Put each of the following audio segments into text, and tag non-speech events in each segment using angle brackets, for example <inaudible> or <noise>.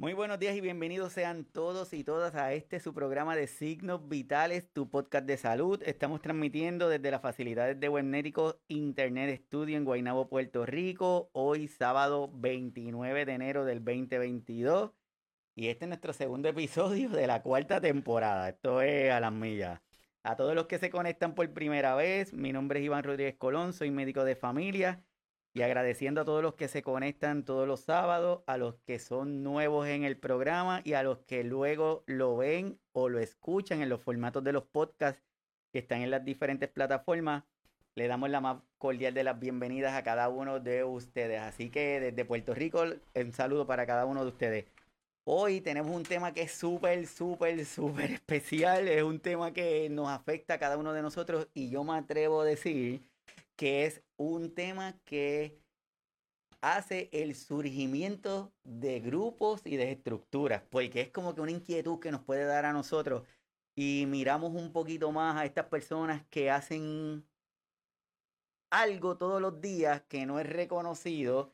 Muy buenos días y bienvenidos sean todos y todas a este su programa de Signos Vitales, tu podcast de salud. Estamos transmitiendo desde las facilidades de Webnético Internet Studio en Guaynabo, Puerto Rico, hoy sábado 29 de enero del 2022. Y este es nuestro segundo episodio de la cuarta temporada. Esto es a las millas. A todos los que se conectan por primera vez, mi nombre es Iván Rodríguez Colón, soy médico de familia y agradeciendo a todos los que se conectan todos los sábados, a los que son nuevos en el programa y a los que luego lo ven o lo escuchan en los formatos de los podcasts que están en las diferentes plataformas. Le damos la más cordial de las bienvenidas a cada uno de ustedes. Así que desde Puerto Rico, un saludo para cada uno de ustedes. Hoy tenemos un tema que es súper, súper, súper <laughs> especial. Es un tema que nos afecta a cada uno de nosotros y yo me atrevo a decir que es un tema que hace el surgimiento de grupos y de estructuras, porque es como que una inquietud que nos puede dar a nosotros y miramos un poquito más a estas personas que hacen algo todos los días que no es reconocido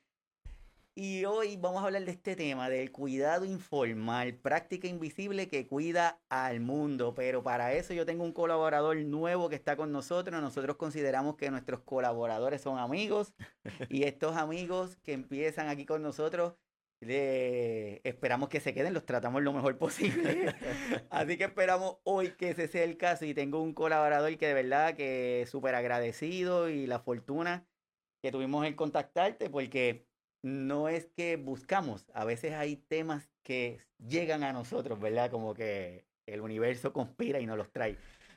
y hoy vamos a hablar de este tema, del cuidado informal, práctica invisible que cuida al mundo. Pero para eso yo tengo un colaborador nuevo que está con nosotros. Nosotros consideramos que nuestros colaboradores son amigos. y <laughs> estos amigos que empiezan aquí con nosotros, esperamos que se queden, los tratamos lo mejor posible. <laughs> Así que esperamos hoy que ese sea el caso. Y tengo un colaborador que de verdad que súper agradecido y la fortuna que tuvimos en contactarte porque no es que buscamos, a veces hay temas que llegan a nosotros, ¿verdad? Como que el universo conspira y nos los trae.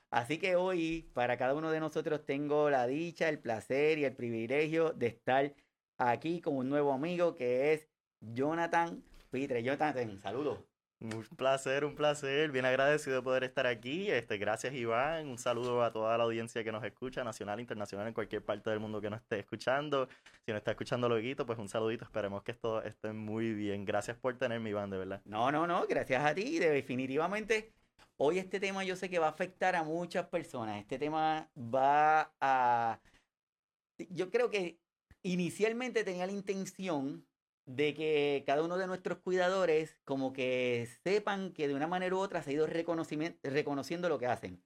Así que hoy, para cada uno de nosotros, tengo la dicha, el placer y el privilegio de estar aquí con un nuevo amigo que es Jonathan Pitre. Jonathan, saludos. Un placer, un placer. Bien agradecido de poder estar aquí. Este, gracias, Iván. Un saludo a toda la audiencia que nos escucha, nacional, internacional, en cualquier parte del mundo que nos esté escuchando. Si nos está escuchando luego, pues un saludito. Esperemos que esto esté muy bien. Gracias por tenerme, Iván, de verdad. No, no, no. Gracias a ti. Definitivamente, hoy este tema yo sé que va a afectar a muchas personas. Este tema va a... Yo creo que inicialmente tenía la intención de que cada uno de nuestros cuidadores como que sepan que de una manera u otra se ha ido reconociendo lo que hacen.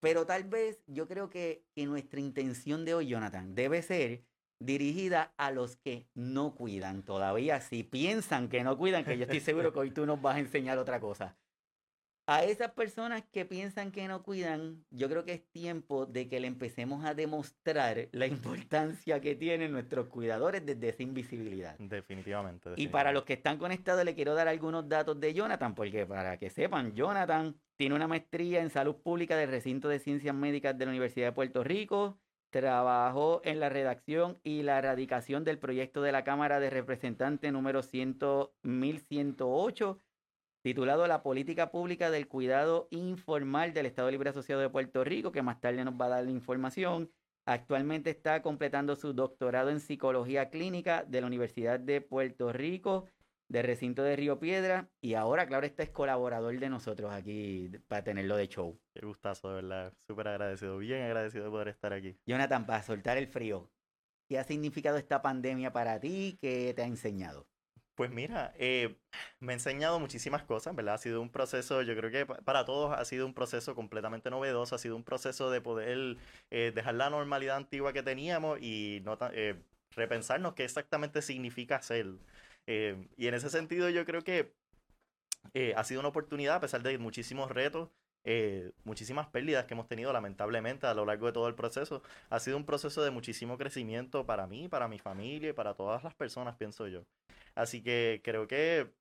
Pero tal vez yo creo que, que nuestra intención de hoy, Jonathan, debe ser dirigida a los que no cuidan todavía. Si piensan que no cuidan, que yo estoy seguro que hoy tú nos vas a enseñar otra cosa a esas personas que piensan que no cuidan, yo creo que es tiempo de que le empecemos a demostrar la importancia que tienen nuestros cuidadores desde esa invisibilidad. Definitivamente, Y para los que están conectados, le quiero dar algunos datos de Jonathan, porque para que sepan, Jonathan tiene una maestría en salud pública del recinto de ciencias médicas de la Universidad de Puerto Rico. Trabajó en la redacción y la erradicación del proyecto de la Cámara de Representantes número 100, 1108 titulado La Política Pública del Cuidado Informal del Estado Libre Asociado de Puerto Rico, que más tarde nos va a dar la información. Actualmente está completando su doctorado en Psicología Clínica de la Universidad de Puerto Rico, de recinto de Río Piedra, y ahora, claro, este es colaborador de nosotros aquí para tenerlo de show. Qué gustazo, de verdad. Súper agradecido, bien agradecido de poder estar aquí. Jonathan, para soltar el frío, ¿qué ha significado esta pandemia para ti? ¿Qué te ha enseñado? Pues mira, eh, me ha enseñado muchísimas cosas, ¿verdad? Ha sido un proceso, yo creo que para todos ha sido un proceso completamente novedoso, ha sido un proceso de poder eh, dejar la normalidad antigua que teníamos y no eh, repensarnos qué exactamente significa ser. y en ese sentido yo creo que ha sido una oportunidad, a pesar de muchísimos retos, muchísimas pérdidas que hemos tenido lamentablemente a lo largo de todo el proceso. Ha sido un proceso de muchísimo crecimiento para mí, para mi familia y para todas las personas, pienso yo. Así que creo que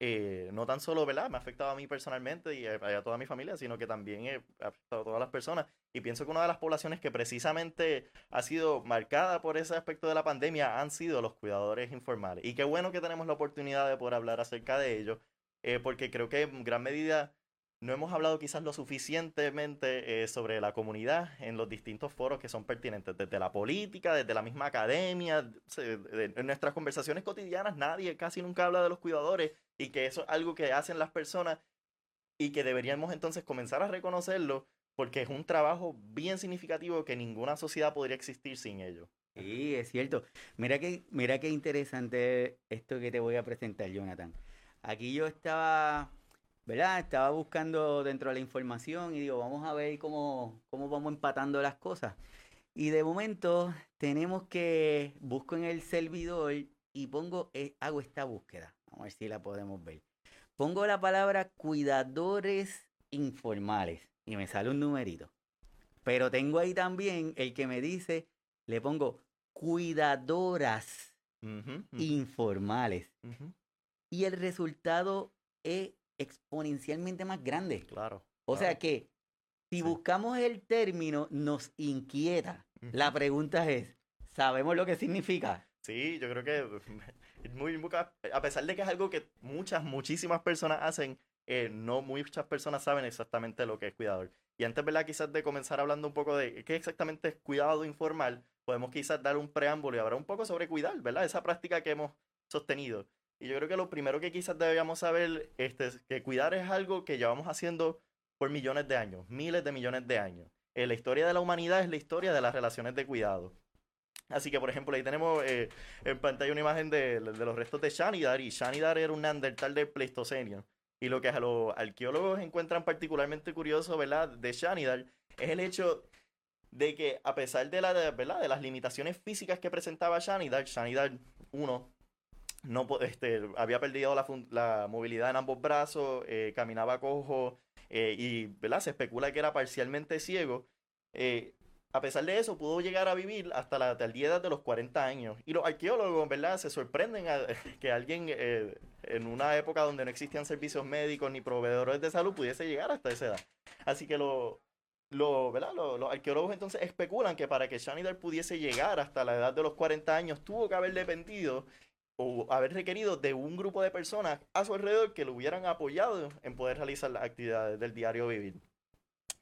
eh, no tan solo, ¿verdad? Me ha afectado a mí personalmente y a, toda mi familia, sino que también ha afectado a todas las personas. Y pienso que una de las poblaciones que precisamente ha sido marcada por ese aspecto de la pandemia han sido los cuidadores informales. Y qué bueno que tenemos la oportunidad de poder hablar acerca de ello, eh, porque creo que en gran medida no hemos hablado quizás lo suficientemente eh, sobre la comunidad en los distintos foros que son pertinentes, desde la política, desde la misma academia, en nuestras conversaciones cotidianas nadie casi nunca habla de los cuidadores y que eso es algo que hacen las personas y que deberíamos entonces comenzar a reconocerlo porque es un trabajo bien significativo que ninguna sociedad podría existir sin ello. Sí, es cierto. Mira que, mira qué interesante esto que te voy a presentar, Jonathan. aquí yo estaba, ¿verdad? Estaba buscando dentro de la información y digo, vamos a ver cómo, cómo vamos empatando las cosas. Y de momento tenemos que, busco en el servidor y pongo, eh, hago esta búsqueda. Vamos a ver si la podemos ver. Pongo la palabra cuidadores informales y me sale un numerito. Pero tengo ahí también el que me dice, le pongo cuidadoras informales. Y el resultado es exponencialmente más grande. Claro. O sea que si buscamos el término, nos inquieta. La pregunta es, ¿sabemos lo que significa? Sí, yo creo que muy a pesar de que es algo que muchas, muchísimas personas hacen, eh, no muchas personas saben exactamente lo que es cuidador. Y antes, ¿verdad? Quizás de comenzar hablando un poco de qué exactamente es cuidado informal, podemos quizás dar un preámbulo y hablar un poco sobre cuidar, ¿verdad? Esa práctica que hemos sostenido. Y yo creo que lo primero que quizás deberíamos saber este, es que cuidar es algo que llevamos haciendo por millones de años, miles de millones de años. Eh, la historia de la humanidad es la historia de las relaciones de cuidado. Así que, por ejemplo, ahí tenemos eh, en pantalla una imagen de, de, los restos de Shanidar, y Shanidar era un neandertal del Pleistoceno. Y lo que a los arqueólogos encuentran particularmente curioso, ¿verdad?, de Shanidar, es el hecho de que a pesar de, la, ¿verdad? de las limitaciones físicas que presentaba Shanidar, Shanidar 1 no, este, había perdido la, la movilidad en ambos brazos, eh, caminaba cojo eh, y ¿verdad? se especula que era parcialmente ciego. Eh, a pesar de eso, pudo llegar a vivir hasta la día de los 40 años. Y los arqueólogos, ¿verdad? Se sorprenden <laughs> que alguien en una época donde no existían servicios médicos ni proveedores de salud pudiese llegar hasta esa edad. Así que lo, lo, los arqueólogos entonces especulan que para que Shanidar pudiese llegar hasta la edad de los 40 años, tuvo que haber dependido o haber requerido de un grupo de personas a su alrededor que lo hubieran apoyado en poder realizar las actividades del diario vivir.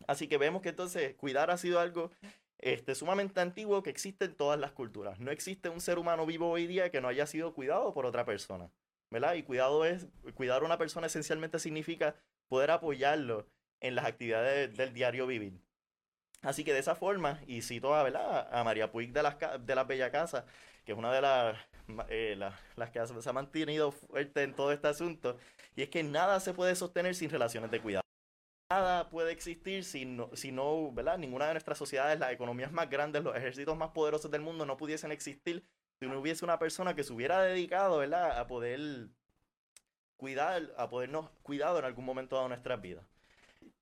Así que vemos que entonces cuidar ha sido algo este, sumamente antiguo que existe en todas las culturas. No existe un ser humano vivo hoy día que no haya sido cuidado por otra persona. ¿Verdad? Y cuidado es, cuidar a una persona esencialmente significa poder apoyarlo en las actividades del diario vivir. Así que de esa forma, y cito a, ¿verdad? a María Puig de las, de las Bella Casa, que es una de las, eh, que se ha mantenido fuerte en todo este asunto, y es que nada se puede sostener sin relaciones de cuidado nada puede existir si no, si no, ¿verdad? Ninguna de nuestras sociedades, las economías más grandes, los ejércitos más poderosos del mundo no pudiesen existir si no hubiese una persona que se hubiera dedicado, ¿verdad? A poder cuidar, a podernos cuidado en algún momento de nuestras vidas.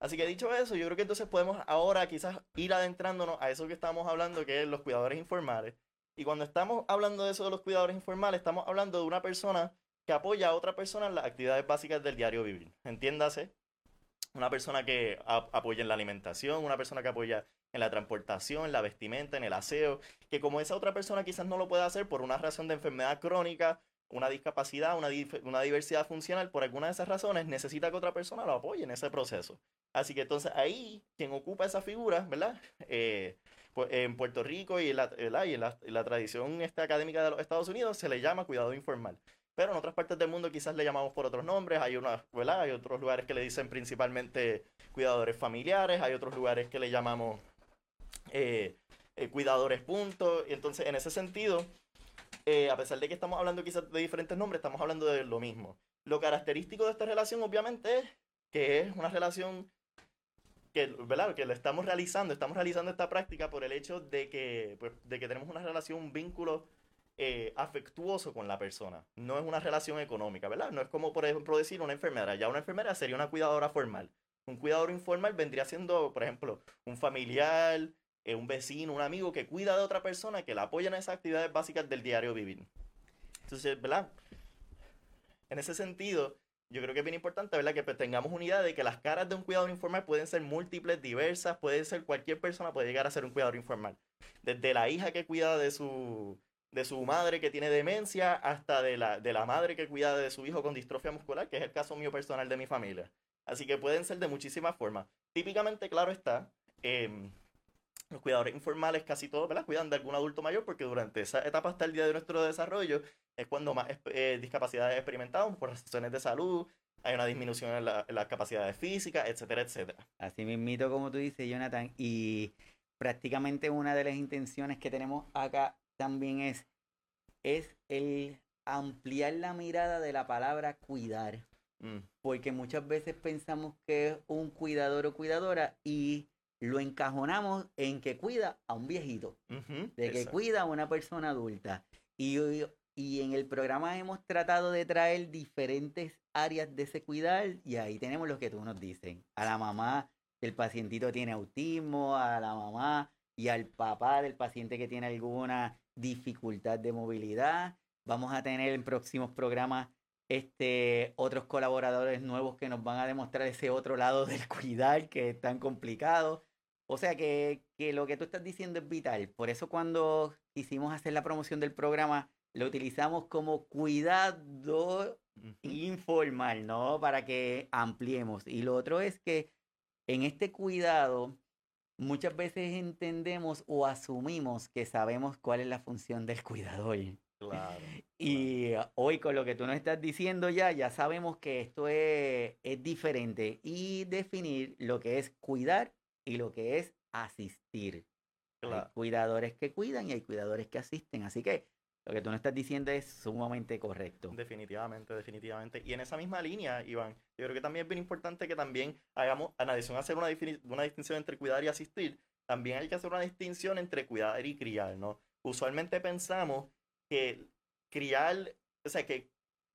Así que dicho eso, yo creo que entonces podemos ahora quizás ir adentrándonos a eso que estamos hablando, que es los cuidadores informales. Y cuando estamos hablando de eso de los cuidadores informales, estamos hablando de una persona que apoya a otra persona en las actividades básicas del diario vivir. Entiéndase, una persona que apoya en la alimentación, una persona que apoya en la transportación, en la vestimenta, en el aseo, que como esa otra persona quizás no lo pueda hacer por una razón de enfermedad crónica, una discapacidad, una, diversidad funcional, por alguna de esas razones necesita que otra persona lo apoye en ese proceso. Así que entonces ahí, quien ocupa esa figura, ¿verdad? Eh, pues, en Puerto Rico y en la, tradición esta académica de los Estados Unidos se le llama cuidado informal. Pero en otras partes del mundo quizás le llamamos por otros nombres. Hay, una, ¿verdad? hay otros lugares que le dicen principalmente cuidadores familiares, hay otros lugares que le llamamos eh, eh, cuidadores puntos. Entonces, en ese sentido, eh, a pesar de que estamos hablando quizás de diferentes nombres, estamos hablando de lo mismo. Lo característico de esta relación, obviamente, es que es una relación que, ¿verdad? que estamos realizando, estamos realizando esta práctica por el hecho de que, pues, de que tenemos una relación, un vínculo eh, afectuoso con la persona. No es una relación económica, ¿verdad? No es como, por ejemplo, decir una enfermera. Ya una enfermera sería una cuidadora formal. Un cuidador informal vendría siendo, por ejemplo, un familiar, eh, un vecino, un amigo que cuida de otra persona, que la apoya en esas actividades básicas del diario vivir. Entonces, ¿verdad? En ese sentido, yo creo que es bien importante, ¿verdad? Que tengamos unidad de que las caras de un cuidador informal pueden ser múltiples, diversas, puede ser cualquier persona, puede llegar a ser un cuidador informal. Desde la hija que cuida de su, de su madre que tiene demencia hasta de la, de la madre que cuida de su hijo con distrofia muscular, que es el caso mío personal de mi familia. Así que pueden ser de muchísimas formas. Típicamente, claro está, em, los cuidadores informales casi todos ¿verdad? cuidan de algún adulto mayor porque durante esa etapa hasta el día de nuestro desarrollo es cuando más eh, discapacidades experimentamos por razones de salud, hay una disminución en, las capacidades físicas, etcétera, etcétera. Así mismito como tú dices, Jonathan, y prácticamente una de las intenciones que tenemos acá también es, es el ampliar la mirada de la palabra cuidar. Mm. porque muchas veces pensamos que es un cuidador o cuidadora y lo encajonamos en que cuida a un viejito, Ujú, de que exacto. cuida a una persona adulta. Y, y en el programa hemos tratado de traer diferentes áreas de ese cuidar y ahí tenemos lo que tú nos dices. A la mamá del pacientito tiene autismo, a la mamá y al papá del paciente que tiene alguna dificultad de movilidad. Vamos a tener en próximos programas este, otros colaboradores nuevos que nos van a demostrar ese otro lado del cuidar que es tan complicado. O sea que, que lo que tú estás diciendo es vital. Por eso cuando quisimos hacer la promoción del programa, lo utilizamos como cuidado Ujú. informal, ¿no? Para que ampliemos. Y lo otro es que en este cuidado muchas veces entendemos o asumimos que sabemos cuál es la función del cuidador. Claro. <laughs> Y hoy con lo que tú nos estás diciendo ya, ya sabemos que esto es, es diferente y definir lo que es cuidar y lo que es asistir. Hay Claro. cuidadores que cuidan y hay cuidadores que asisten. Así que lo que tú nos estás diciendo es sumamente correcto. Definitivamente, definitivamente. Y en esa misma línea, Iván, yo creo que también es bien importante que también hagamos, en adición a hacer una, una distinción entre cuidar y asistir, también hay que hacer una distinción entre cuidar y criar, ¿no? Usualmente pensamos que criar, o sea, que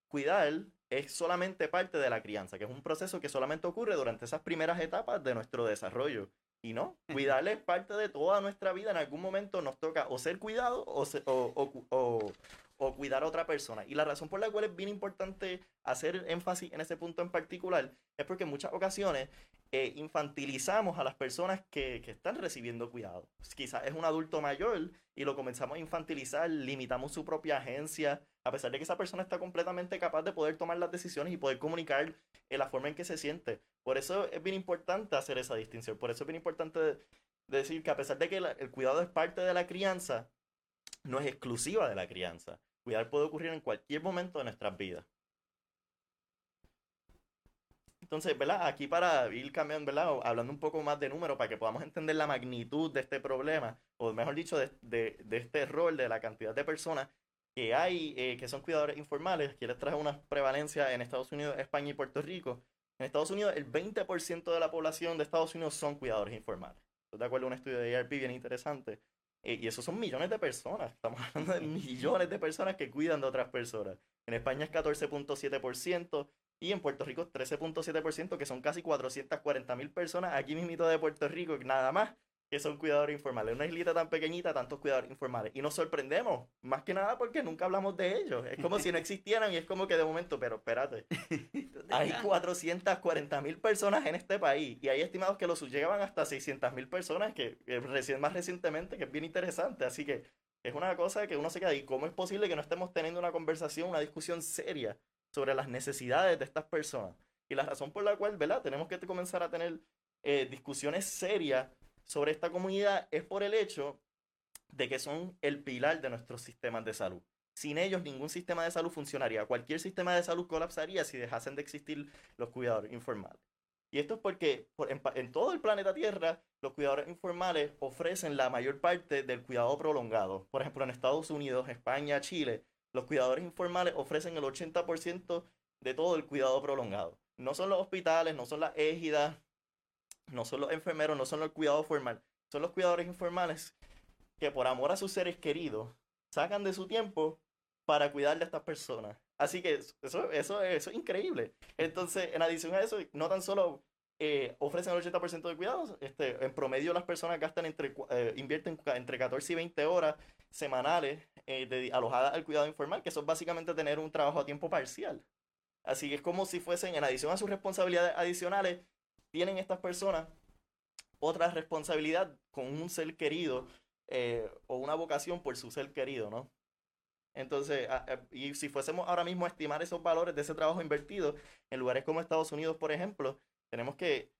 cuidar es solamente parte de la crianza, que es un proceso que solamente ocurre durante esas primeras etapas de nuestro desarrollo. Y no, <laughs> cuidar es parte de toda nuestra vida. En algún momento nos toca o ser cuidado o, se- o- o- o cuidar a otra persona. Y la razón por la cual es bien importante hacer énfasis en ese punto en particular es porque en muchas ocasiones eh, infantilizamos a las personas que, que están recibiendo cuidado. Quizás es un adulto mayor y lo comenzamos a infantilizar, limitamos su propia agencia, a pesar de que esa persona está completamente capaz de poder tomar las decisiones y poder comunicar en la forma en que se siente. Por eso es bien importante hacer esa distinción. Por eso es bien importante de- decir que a pesar de que el cuidado es parte de la crianza, no es exclusiva de la crianza. Cuidar puede ocurrir en cualquier momento de nuestras vidas. Entonces, ¿verdad? Aquí para ir cambiando, ¿verdad? Hablando un poco más de número para que podamos entender la magnitud de este problema, o mejor dicho, de, de- de este rol, de la cantidad de personas que hay eh, que son cuidadores informales. Aquí les traje una prevalencia en Estados Unidos, España y Puerto Rico. En Estados Unidos, el 20% de la población de Estados Unidos son cuidadores informales. Estoy de acuerdo a un estudio de ARP bien interesante. Eh, y esos son millones de personas. Estamos <laughs> hablando de millones de personas que cuidan de otras personas. En España es 14.7% y en Puerto Rico es 13.7%, que son casi 440 mil personas aquí mismito de Puerto Rico, nada más, que son cuidadores informales. Una islita tan pequeñita, tantos cuidadores informales. Y nos sorprendemos, más que nada porque nunca hablamos de ellos. Es como si no existieran y es como que de momento, pero espérate, <laughs> hay 440 mil personas en este país y hay estimados que los llegaban hasta 600 mil personas que eh, recién, más recientemente, que es bien interesante. Así que es una cosa que uno se queda y cómo es posible que no estemos teniendo una conversación, una discusión seria sobre las necesidades de estas personas. Y la razón por la cual, ¿verdad? Tenemos que comenzar a tener eh, discusiones serias sobre esta comunidad es por el hecho de que son el pilar de nuestros sistemas de salud. Sin ellos, ningún sistema de salud funcionaría. Cualquier sistema de salud colapsaría si dejasen de existir los cuidadores informales. Y esto es porque en todo el planeta Tierra, los cuidadores informales ofrecen la mayor parte del cuidado prolongado. Por ejemplo, en Estados Unidos, España, Chile, los cuidadores informales ofrecen el 80% de todo el cuidado prolongado. No son los hospitales, no son las égidas, no son los enfermeros, no son el cuidado formal. Son los cuidadores informales que por amor a sus seres queridos sacan de su tiempo para cuidar de estas personas. Así que eso, eso, eso es increíble. Entonces, en adición a eso, no tan solo eh, ofrecen el 80% de cuidados, este, en promedio las personas gastan entre, eh, invierten entre 14 y 20 horas semanales eh, de- alojadas al cuidado informal, que eso es básicamente tener un trabajo a tiempo parcial. Así que es como si fuesen, en adición a sus responsabilidades adicionales, tienen estas personas otra responsabilidad con un ser querido eh, o una vocación por su ser querido, ¿no? Entonces, a- y si fuésemos ahora mismo a estimar esos valores de ese trabajo invertido en lugares como Estados Unidos, por ejemplo, tenemos que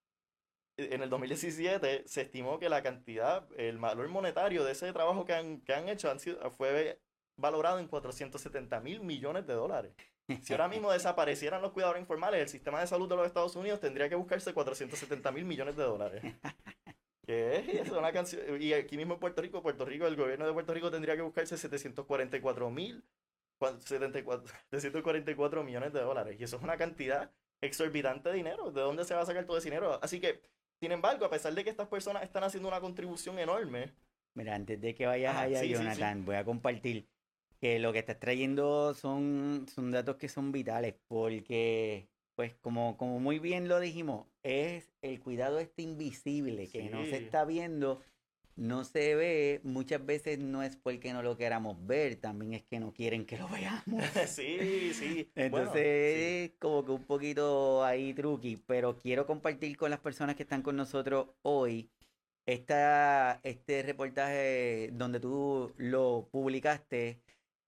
eh, en el 2017 se estimó que la cantidad, el valor monetario de ese trabajo que han, que han hecho han sido, fue valorado en 470 mil millones de dólares. Si ahora mismo desaparecieran los cuidadores informales, el sistema de salud de los Estados Unidos tendría que buscarse 470 mil millones de dólares. <laughs> ¿Qué es eso? Una canción. Y aquí mismo en Puerto Rico, Puerto Rico, el gobierno de Puerto Rico tendría que buscarse 744 mil, 744 <laughs> millones de dólares. Y eso es una cantidad exorbitante dinero. ¿De dónde se va a sacar todo ese dinero? Así que, sin embargo, a pesar de que estas personas están haciendo una contribución enorme. Mira, antes de que vayas allá, Jonathan, voy a compartir que lo que estás trayendo son, son datos que son vitales, porque, pues, como, como muy bien lo dijimos, es el cuidado este invisible que no se está viendo no se ve, muchas veces no es porque no lo queramos ver, también es que no quieren que lo veamos. <laughs> sí, <laughs> sí. Entonces, como que un poquito ahí truqui, pero quiero compartir con las personas que están con nosotros hoy esta, este reportaje donde tú lo publicaste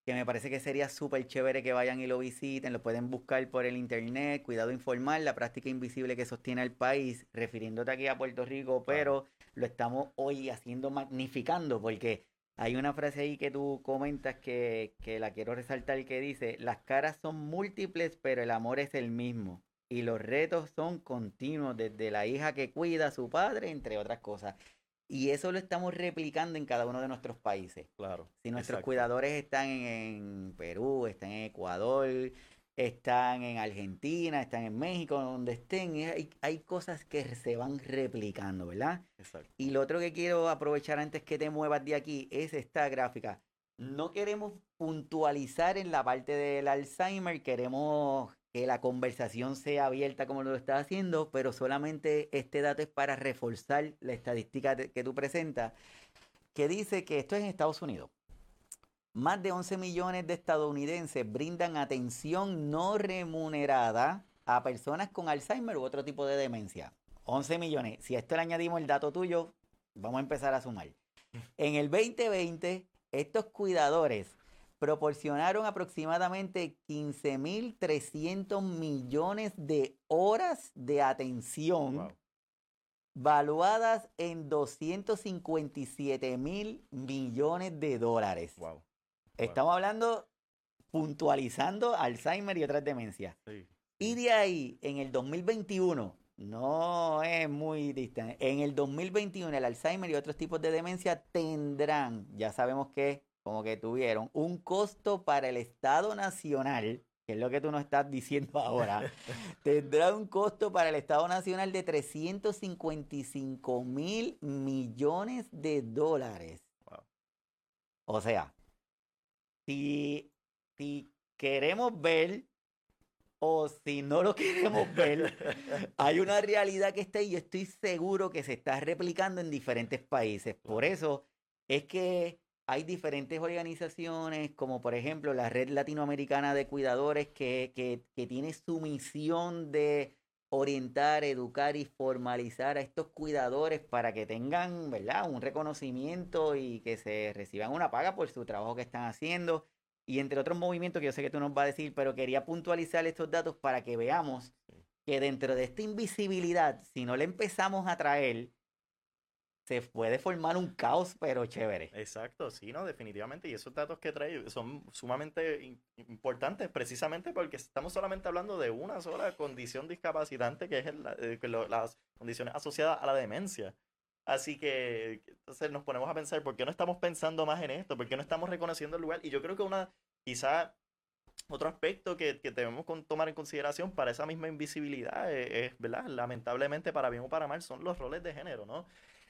que me parece que sería súper chévere que vayan y lo visiten, lo pueden buscar por el internet, cuidado informal, la práctica invisible que sostiene el país, refiriéndote aquí a Puerto Rico, pero lo estamos hoy haciendo magnificando, porque hay una frase ahí que tú comentas que, que la quiero resaltar que dice, las caras son múltiples, pero el amor es el mismo. Y los retos son continuos, desde la hija que cuida a su padre, entre otras cosas. Y eso lo estamos replicando en cada uno de nuestros países. Claro. Si nuestros cuidadores están en, Perú, están en Ecuador, están en Argentina, están en México, donde estén, hay, hay, cosas que se van replicando, ¿verdad? Exacto. Y lo otro que quiero aprovechar antes que te muevas de aquí es esta gráfica. No queremos puntualizar en la parte del Alzheimer, queremos que la conversación sea abierta como lo está haciendo, pero solamente este dato es para reforzar la estadística que tú presentas, que dice que esto es en Estados Unidos. Más de 11 millones de estadounidenses brindan atención no remunerada a personas con Alzheimer u otro tipo de demencia. 11 millones. Si a esto le añadimos el dato tuyo, vamos a empezar a sumar. En el 2020, estos cuidadores proporcionaron aproximadamente 15.300 millones de horas de atención, valuadas en 257 mil millones de dólares. Estamos hablando, puntualizando Alzheimer y otras demencias. Y de ahí, en el 2021, no es muy distante, en el 2021 el Alzheimer y otros tipos de demencia tendrán, ya sabemos que como que tuvieron un costo para el Estado Nacional, que es lo que tú nos estás diciendo <laughs> ahora, <laughs> tendrá un costo para el Estado Nacional de 355 mil millones de dólares. O sea, si, si queremos ver o si no lo queremos ver, <laughs> hay una realidad que está y yo estoy seguro que se está replicando en diferentes países. Por eso es que hay diferentes organizaciones, como por ejemplo la Red Latinoamericana de Cuidadores, que, que, tiene su misión de orientar, educar y formalizar a estos cuidadores para que tengan, ¿verdad?, un reconocimiento y que se reciban una paga por su trabajo que están haciendo. Y entre otros movimientos que yo sé que tú nos vas a decir, pero quería puntualizar estos datos para que veamos que dentro de esta invisibilidad, si no le empezamos a traer se puede formar un caos, pero chévere. Exacto, sí, no, definitivamente. Y esos datos que trae son sumamente importantes, precisamente porque estamos solamente hablando de una sola condición discapacitante, que es eh, las condiciones asociadas a la demencia. Así que entonces nos ponemos a pensar, ¿por qué no estamos pensando más en esto? ¿Por qué no estamos reconociendo el lugar? Y yo creo que una, quizá otro aspecto que, que debemos tomar en consideración para esa misma invisibilidad eh, es, ¿verdad? Lamentablemente, para bien o para mal, son los roles de género, ¿no?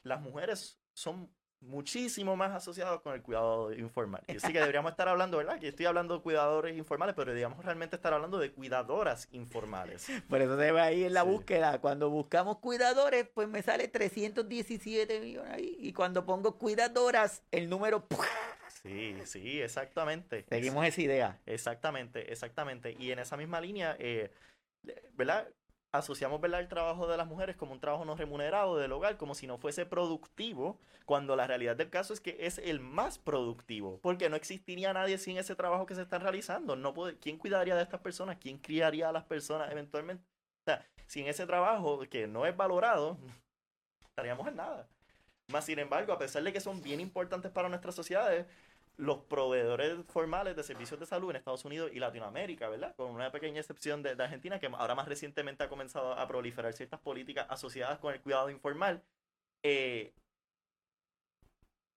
Las mujeres son muchísimo más asociadas con el cuidado informal. Y así que deberíamos estar hablando, ¿verdad? Que estoy hablando de cuidadores informales, pero deberíamos realmente estar hablando de cuidadoras informales. <laughs> Por eso se ve ahí en la búsqueda. Cuando buscamos cuidadores, pues me sale 317 millones ahí. Y cuando pongo cuidadoras, el número... Sí, sí, exactamente. Seguimos esa idea. Exactamente, exactamente. Y en esa misma línea, eh, ¿verdad? Asociamos el trabajo de las mujeres como un trabajo no remunerado del hogar, como si no fuese productivo, cuando la realidad del caso es que es el más productivo, porque no existiría nadie sin ese trabajo que se está realizando. No puede, ¿Quién cuidaría de estas personas? ¿Quién criaría a las personas eventualmente? O sea, sin ese trabajo que no es valorado, <laughs> estaríamos en nada. Más sin embargo, a pesar de que son bien importantes para nuestras sociedades, los proveedores formales de servicios de salud en Estados Unidos y Latinoamérica, ¿verdad? Con una pequeña excepción de, Argentina, que ahora más recientemente ha comenzado a proliferar ciertas políticas asociadas con el cuidado informal, eh,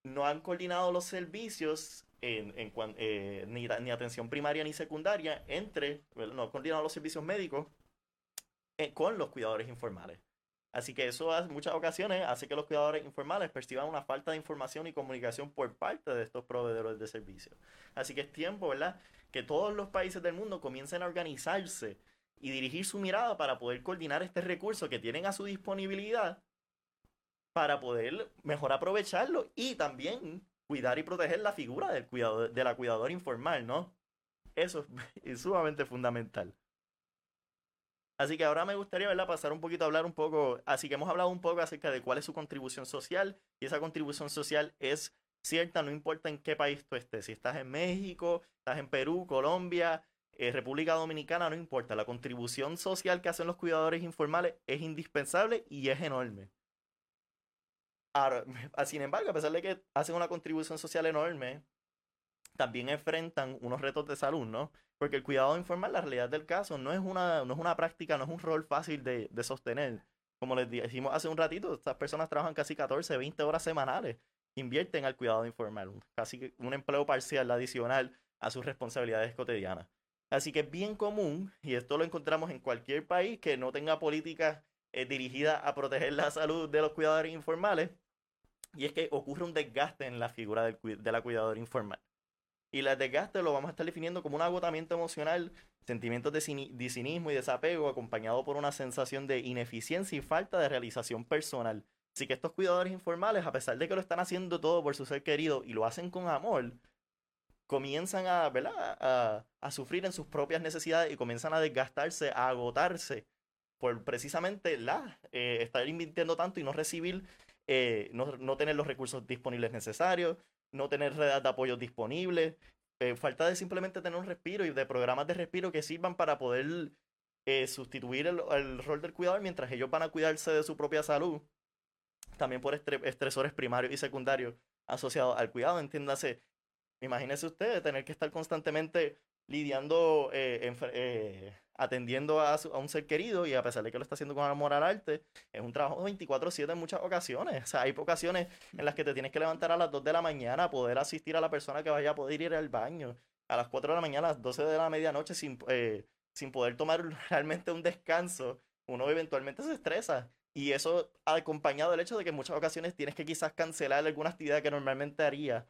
no han coordinado los servicios eh, ni, atención primaria ni secundaria entre, no han coordinado los servicios médicos eh, con los cuidadores informales. Así que eso en muchas ocasiones hace que los cuidadores informales perciban una falta de información y comunicación por parte de estos proveedores de servicios. Así que es tiempo, ¿verdad? Que todos los países del mundo comiencen a organizarse y dirigir su mirada para poder coordinar este recurso que tienen a su disponibilidad para poder mejor aprovecharlo y también cuidar y proteger la figura del cuidador, de la cuidadora informal, ¿no? Eso es <laughs> sumamente fundamental. Así que ahora me gustaría ¿verdad? pasar un poquito a hablar un poco, así que hemos hablado un poco acerca de cuál es su contribución social y esa contribución social es cierta, no importa en qué país tú estés, si estás en México, estás en Perú, Colombia, eh, República Dominicana, no importa, la contribución social que hacen los cuidadores informales es indispensable y es enorme. <laughs> sin embargo, a pesar de que hacen una contribución social enorme, también enfrentan unos retos de salud, ¿no? Porque el cuidado informal, la realidad del caso, no es una, no es una práctica, no es un rol fácil de, de sostener. Como les dijimos hace un ratito, estas personas trabajan casi 14, 20 horas semanales, invierten al cuidado informal, casi un empleo parcial adicional a sus responsabilidades cotidianas. Así que es bien común, y esto lo encontramos en cualquier país que no tenga políticas eh, dirigidas a proteger la salud de los cuidadores informales, y es que ocurre un desgaste en la figura del, de la cuidadora informal. Y el desgaste lo vamos a estar definiendo como un agotamiento emocional, sentimientos de, cinismo y desapego, acompañado por una sensación de ineficiencia y falta de realización personal. Así que estos cuidadores informales, a pesar de que lo están haciendo todo por su ser querido y lo hacen con amor, comienzan a, ¿verdad? a, sufrir en sus propias necesidades y comienzan a desgastarse, a agotarse por precisamente la, eh, estar invirtiendo tanto y no recibir, eh, no, no, tener los recursos disponibles necesarios, no tener redes de apoyo disponibles, eh, falta de simplemente tener un respiro y de programas de respiro que sirvan para poder eh, sustituir el, rol del cuidador mientras ellos van a cuidarse de su propia salud. También por estresores primarios y secundarios asociados al cuidado, entiéndase. Imagínese usted tener que estar constantemente lidiando, eh, eh, atendiendo a, un ser querido y a pesar de que lo está haciendo con amor al arte, es un trabajo 24/7 en muchas ocasiones. O sea, hay ocasiones en las que te tienes que levantar a las 2 de la mañana a poder asistir a la persona que vaya a poder ir al baño. A las 4 de la mañana, a las 12 de la medianoche sin, eh, sin poder tomar <laughs> realmente un descanso, uno eventualmente se estresa. Y eso acompañado del hecho de que en muchas ocasiones tienes que quizás cancelar alguna actividad que normalmente haría.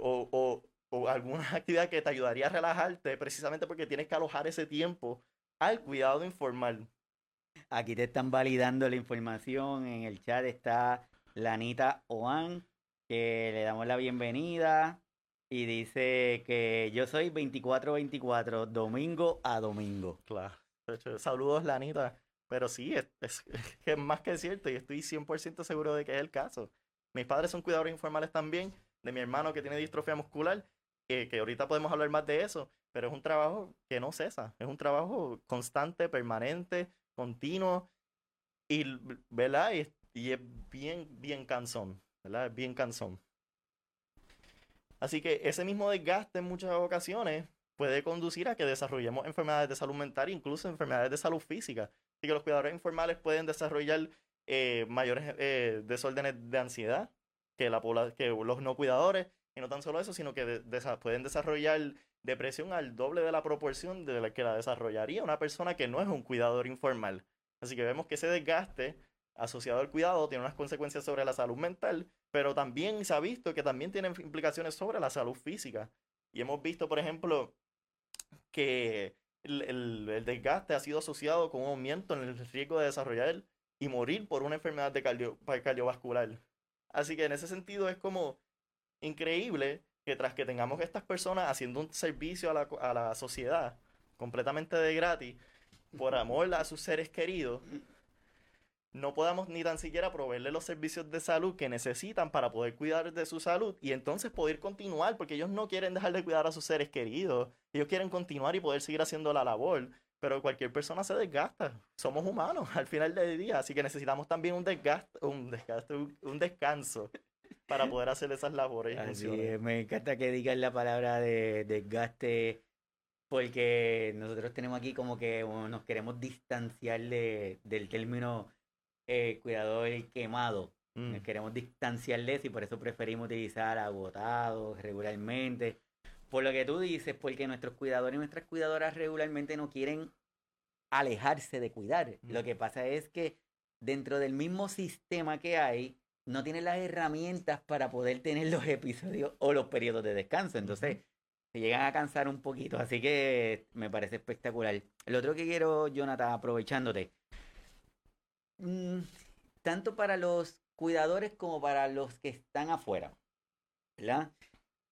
o, o, o alguna <laughs> actividad que te ayudaría a relajarte precisamente porque tienes que alojar ese tiempo al cuidado informal. Aquí te están validando la información. En el chat está Lanita Oan, que le damos la bienvenida. Y dice que yo soy 24-24, domingo a domingo. Claro. Saludos, Lanita. Pero sí, es, es, <laughs> es más que cierto y estoy 100% seguro de que es el caso. Mis padres son cuidadores informales también, de mi hermano que tiene distrofia muscular que, ahorita podemos hablar más de eso, pero es un trabajo que no cesa, es un trabajo constante, permanente, continuo, y, ¿verdad? Y, es bien, bien cansón, ¿verdad? Bien cansón. Así que ese mismo desgaste en muchas ocasiones puede conducir a que desarrollemos enfermedades de salud mental, incluso enfermedades de salud física. Así que los cuidadores informales pueden desarrollar eh, mayores eh, desórdenes de ansiedad que, la, que los no cuidadores y no tan solo eso, sino que pueden desarrollar depresión al doble de la proporción de la que la desarrollaría una persona que no es un cuidador informal. Así que vemos que ese desgaste asociado al cuidado tiene unas consecuencias sobre la salud mental, pero también se ha visto que también tiene implicaciones sobre la salud física. Y hemos visto, por ejemplo, que el, el, desgaste ha sido asociado con un aumento en el riesgo de desarrollar y morir por una enfermedad de cardiovascular. Así que en ese sentido es como increíble que tras que tengamos estas personas haciendo un servicio a la, a la sociedad completamente de gratis, por amor a sus seres queridos, no podamos ni tan siquiera proveerle los servicios de salud que necesitan para poder cuidar de su salud y entonces poder continuar, porque ellos no quieren dejar de cuidar a sus seres queridos, ellos quieren continuar y poder seguir haciendo la labor, pero cualquier persona se desgasta, somos humanos al final del día, así que necesitamos también un desgaste, un desgaste, un descanso para poder hacer esas labores. Así me encanta que digas la palabra de desgaste, porque nosotros tenemos aquí como que nos queremos distanciar de, del término eh, cuidador quemado. Nos mm. queremos distanciar de eso y por eso preferimos utilizar agotados regularmente. Por lo que tú dices, porque nuestros cuidadores y nuestras cuidadoras regularmente no quieren alejarse de cuidar. Lo que pasa es que dentro del mismo sistema que hay, no tiene las herramientas para poder tener los episodios o los periodos de descanso. Entonces, se llegan a cansar un poquito. Así que me parece espectacular. Lo otro que quiero, Jonathan, aprovechándote. Mm, tanto para los cuidadores como para los que están afuera. ¿Verdad?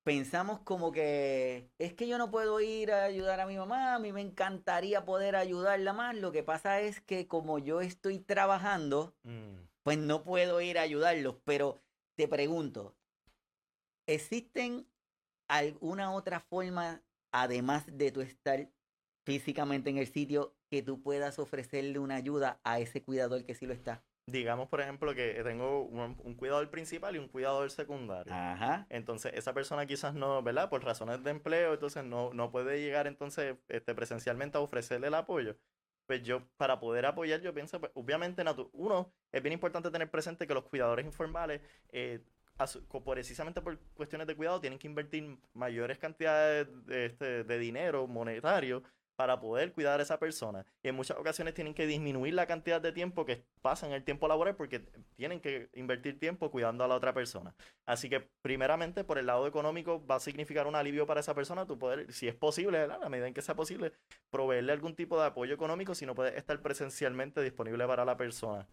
Pensamos como que es que yo no puedo ir a ayudar a mi mamá, a mí me encantaría poder ayudarla más. Lo que pasa es que como yo estoy trabajando, mm. Pues no puedo ir a ayudarlos. Pero te pregunto, ¿existen alguna otra forma, además de tu estar físicamente en el sitio, que tú puedas ofrecerle una ayuda a ese cuidador que sí lo está? digamos, por ejemplo, que tengo un, cuidador principal y un cuidador secundario. Ajá. Entonces, esa persona quizás no, ¿verdad? Por razones de empleo, entonces no, no puede llegar entonces este, presencialmente a ofrecerle el apoyo. Pues yo, para poder apoyar, yo pienso, pues, obviamente, uno, es bien importante tener presente que los cuidadores informales, eh, precisamente por cuestiones de cuidado, tienen que invertir mayores cantidades de, este, de dinero monetario para poder cuidar a esa persona. Y en muchas ocasiones tienen que disminuir la cantidad de tiempo que pasan el tiempo laboral porque tienen que invertir tiempo cuidando a la otra persona. Así que primeramente por el lado económico va a significar un alivio para esa persona, tú poder, si es posible, a la medida en que sea posible, proveerle algún tipo de apoyo económico si no puede estar presencialmente disponible para la persona.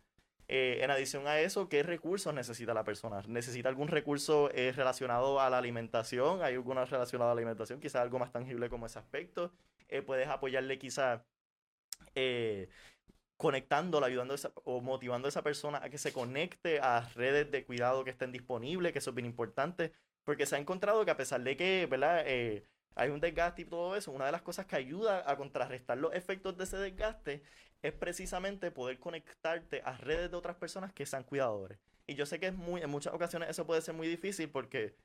Eh, en adición a eso, ¿qué recursos necesita la persona? ¿Necesita algún recurso eh, relacionado a la alimentación? ¿Hay alguna relacionada a la alimentación? Quizás algo más tangible como ese aspecto. Eh, puedes apoyarle quizás conectándola, ayudando o motivando a esa persona a que se conecte a redes de cuidado que estén disponibles, que eso es bien importante, porque se ha encontrado que a pesar de que, ¿verdad? hay un desgaste y todo eso, una de las cosas que ayuda a contrarrestar los efectos de ese desgaste es precisamente poder conectarte a redes de otras personas que sean cuidadores. Y yo sé que en muchas ocasiones eso puede ser muy difícil porque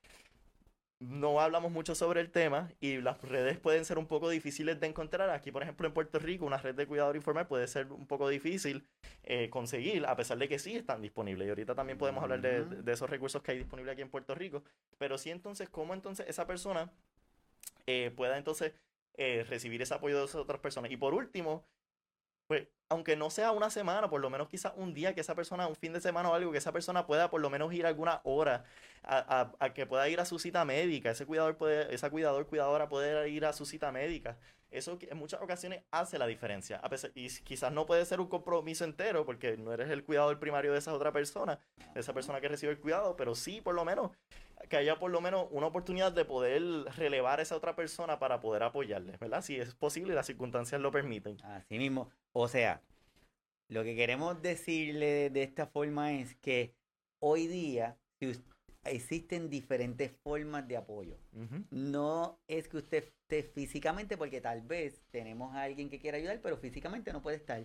no hablamos mucho sobre el tema y las redes pueden ser un poco difíciles de encontrar. Aquí, por ejemplo, en Puerto Rico, una red de cuidador informal puede ser un poco difícil eh, conseguir, a pesar de que sí están disponibles. Y ahorita también podemos hablar de, de, esos recursos que hay disponibles aquí en Puerto Rico. Pero sí, entonces, ¿cómo entonces esa persona eh, pueda entonces eh, recibir ese apoyo de esas otras personas? Y por último, pues, aunque no sea una semana, por lo menos quizás un día que esa persona, un fin de semana o algo, que esa persona pueda por lo menos ir alguna hora a, a, que pueda ir a su cita médica, ese cuidador puede, esa cuidador, cuidadora puede ir a su cita médica. Eso en muchas ocasiones hace la diferencia. Y quizás no puede ser un compromiso entero porque no eres el cuidador primario de esa otra persona, de esa persona que recibe el cuidado, pero sí por lo menos que haya por lo menos una oportunidad de poder relevar a esa otra persona para poder apoyarle, ¿verdad? Si es posible y las circunstancias lo permiten. Así mismo. O sea, lo que queremos decirle de esta forma es que hoy día existen diferentes formas de apoyo. No es que usted esté físicamente, porque tal vez tenemos a alguien que quiera ayudar, pero físicamente no puede estar.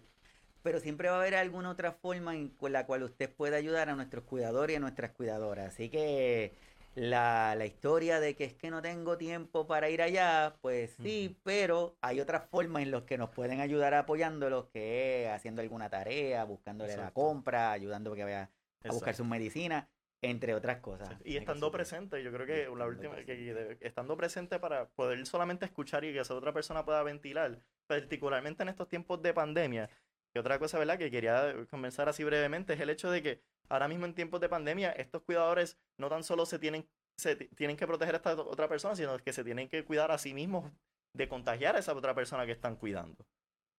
Pero siempre va a haber alguna otra forma en la cual usted pueda ayudar a nuestros cuidadores y a nuestras cuidadoras. Así que la, la, historia de que es que no tengo tiempo para ir allá, pues sí, pero hay otras formas en las que nos pueden ayudar apoyándolos, que es haciendo alguna tarea, buscándole la compra, ayudando a que vaya a buscar sus medicinas, entre otras cosas. Y estando presente, yo creo que la última, que, estando presente para poder solamente escuchar y que esa otra persona pueda ventilar, particularmente en estos tiempos de pandemia. Y otra cosa, ¿verdad? Que quería comenzar así brevemente es el hecho de que ahora mismo en tiempos de pandemia, estos cuidadores no tan solo se tienen, se tienen que proteger a esta otra persona, sino que se tienen que cuidar a sí mismos de contagiar a esa otra persona que están cuidando.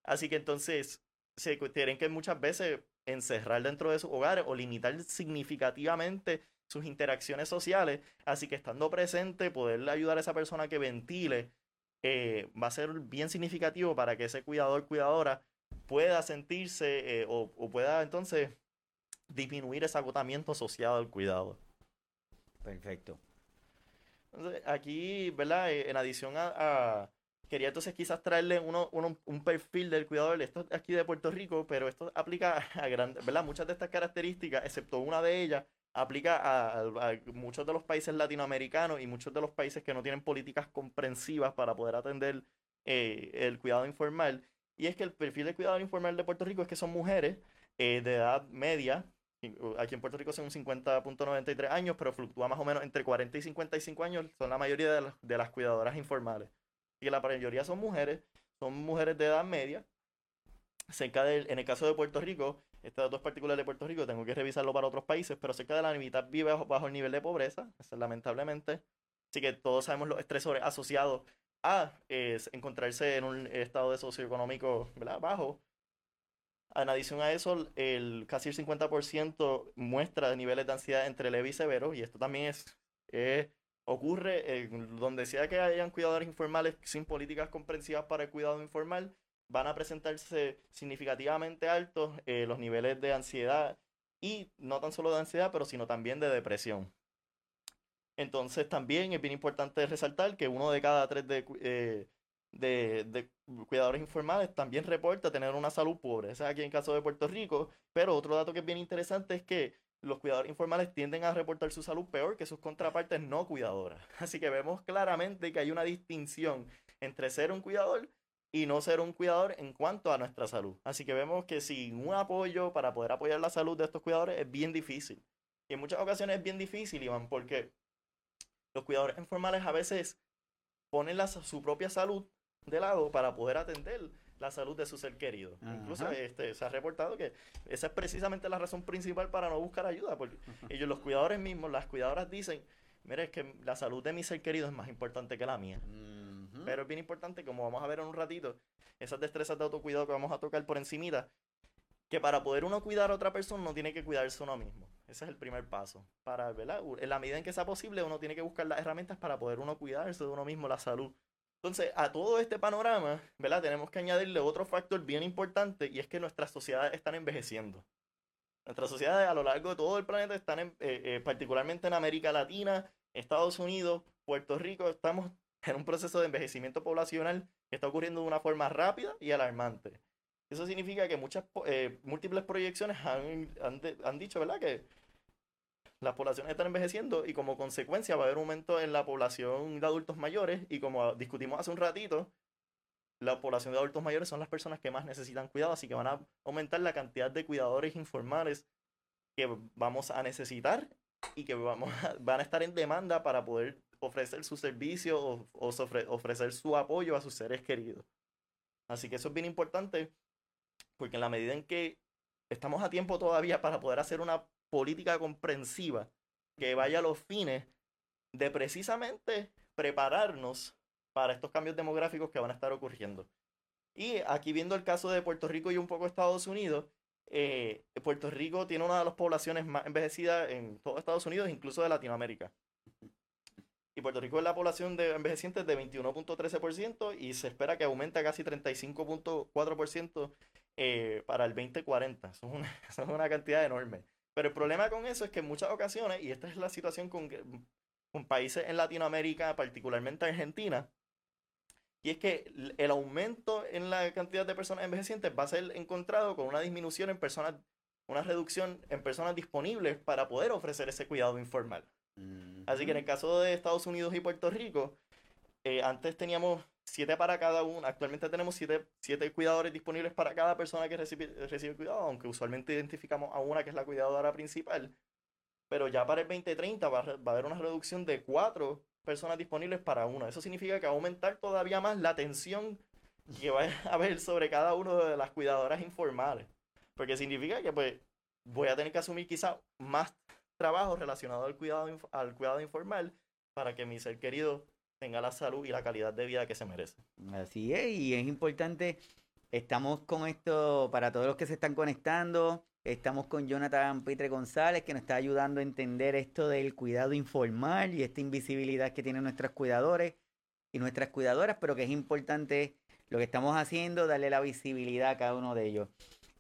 Así que entonces se tienen que muchas veces encerrar dentro de sus hogares o limitar significativamente sus interacciones sociales. Así que estando presente, poderle ayudar a esa persona que ventile eh, va a ser bien significativo para que ese cuidador, cuidadora pueda sentirse eh, o, pueda entonces disminuir ese agotamiento asociado al cuidado. Perfecto. aquí, ¿verdad? Eh, en adición a, Quería entonces quizás traerle uno, un perfil del cuidador. Esto es aquí de Puerto Rico, pero esto aplica <laughs> a grandes, ¿verdad? Muchas de estas características, excepto una de ellas, aplica a, muchos de los países latinoamericanos y muchos de los países que no tienen políticas comprensivas para poder atender eh, el cuidado informal. Y es que el perfil de cuidado informal de Puerto Rico es que son mujeres eh, de edad media. Aquí en Puerto Rico son 50.93 años, pero fluctúa más o menos entre 40 y 55 años. Son la mayoría de las, de las cuidadoras informales. Y la mayoría son mujeres, son mujeres de edad media. cerca del, en el caso de Puerto Rico, este dato es particular de Puerto Rico, tengo que revisarlo para otros países, pero cerca de la mitad vive bajo, el nivel de pobreza, lamentablemente. Así que todos sabemos los estresores asociados a encontrarse en un estado de socioeconómico bajo. En adición a eso, el, casi el 50% muestra niveles de ansiedad entre leve y severo, y esto también es, ocurre donde sea que hayan cuidadores informales sin políticas comprensivas para el cuidado informal, van a presentarse significativamente altos eh, los niveles de ansiedad y no tan solo de ansiedad, pero sino también de depresión. Entonces también es bien importante resaltar que uno de cada tres de, eh, de, cuidadores informales también reporta tener una salud pobre. Ese es aquí en caso de Puerto Rico. Pero otro dato que es bien interesante es que los cuidadores informales tienden a reportar su salud peor que sus contrapartes no cuidadoras. <laughs> Así que vemos claramente que hay una distinción entre ser un cuidador y no ser un cuidador en cuanto a nuestra salud. Así que vemos que sin un apoyo para poder apoyar la salud de estos cuidadores es bien difícil. Y en muchas ocasiones es bien difícil, Iván, porque los cuidadores informales a veces ponen su propia salud de lado para poder atender la salud de su ser querido. Incluso este, se ha reportado que esa es precisamente la razón principal para no buscar ayuda, porque ellos, los cuidadores mismos, las cuidadoras dicen, mire, es que la salud de mi ser querido es más importante que la mía. Pero es bien importante, como vamos a ver en un ratito, esas destrezas de autocuidado que vamos a tocar por encimita, que para poder uno cuidar a otra persona uno tiene que cuidarse uno mismo. Ese es el primer paso. Para, ¿verdad? En la medida en que sea posible, uno tiene que buscar las herramientas para poder uno cuidarse de uno mismo, la salud. Entonces, a todo este panorama, ¿verdad? Tenemos que añadirle otro factor bien importante y es que nuestras sociedades están envejeciendo. Nuestras sociedades a lo largo de todo el planeta están, eh, eh, particularmente en América Latina, Estados Unidos, Puerto Rico, estamos <laughs> en un proceso de envejecimiento poblacional que está ocurriendo de una forma rápida y alarmante. Eso significa que muchas eh, múltiples proyecciones han, han, han dicho, ¿verdad? Que las poblaciones están envejeciendo y como consecuencia va a haber un aumento en la población de adultos mayores y como discutimos hace un ratito, la población de adultos mayores son las personas que más necesitan cuidado, así que van a aumentar la cantidad de cuidadores informales que vamos a necesitar y que vamos van a estar en demanda para poder ofrecer su servicio o, ofrecer su apoyo a sus seres queridos. Así que eso es bien importante porque en la medida en que estamos a tiempo todavía para poder hacer una política comprensiva que vaya a los fines de precisamente prepararnos para estos cambios demográficos que van a estar ocurriendo. Y aquí viendo el caso de Puerto Rico y un poco Estados Unidos, eh, Puerto Rico tiene una de las poblaciones más envejecidas en todo Estados Unidos, incluso de Latinoamérica. Y Puerto Rico es la población de envejecientes de 21.13% y se espera que aumente a casi 35.4% eh, para el 2040. <laughs> Eso es, una, cantidad enorme. Pero el problema con eso es que en muchas ocasiones, y esta es la situación con, con países en Latinoamérica, particularmente Argentina, y es que el aumento en la cantidad de personas envejecientes va a ser encontrado con una disminución en personas, una reducción en personas disponibles para poder ofrecer ese cuidado informal. Así que en el caso de Estados Unidos y Puerto Rico, eh, antes teníamos siete para cada uno, actualmente tenemos siete, siete, cuidadores disponibles para cada persona que recibe, recibe cuidado, aunque usualmente identificamos a una que es la cuidadora principal. Pero ya para el 2030 va, va a haber una reducción de cuatro personas disponibles para una. Eso significa que va a aumentar todavía más la atención que va <laughs> a haber sobre cada uno de las cuidadoras informales. Porque significa que pues voy a tener que asumir quizá más trabajo relacionado al cuidado, al cuidado informal para que mi ser querido tenga la salud y la calidad de vida que se merece. Así es, y es importante, estamos con esto para todos los que se están conectando, estamos con Jonathan Pitre González que nos está ayudando a entender esto del cuidado informal y esta invisibilidad que tienen nuestros cuidadores y nuestras cuidadoras, pero que es importante lo que estamos haciendo, darle la visibilidad a cada uno de ellos.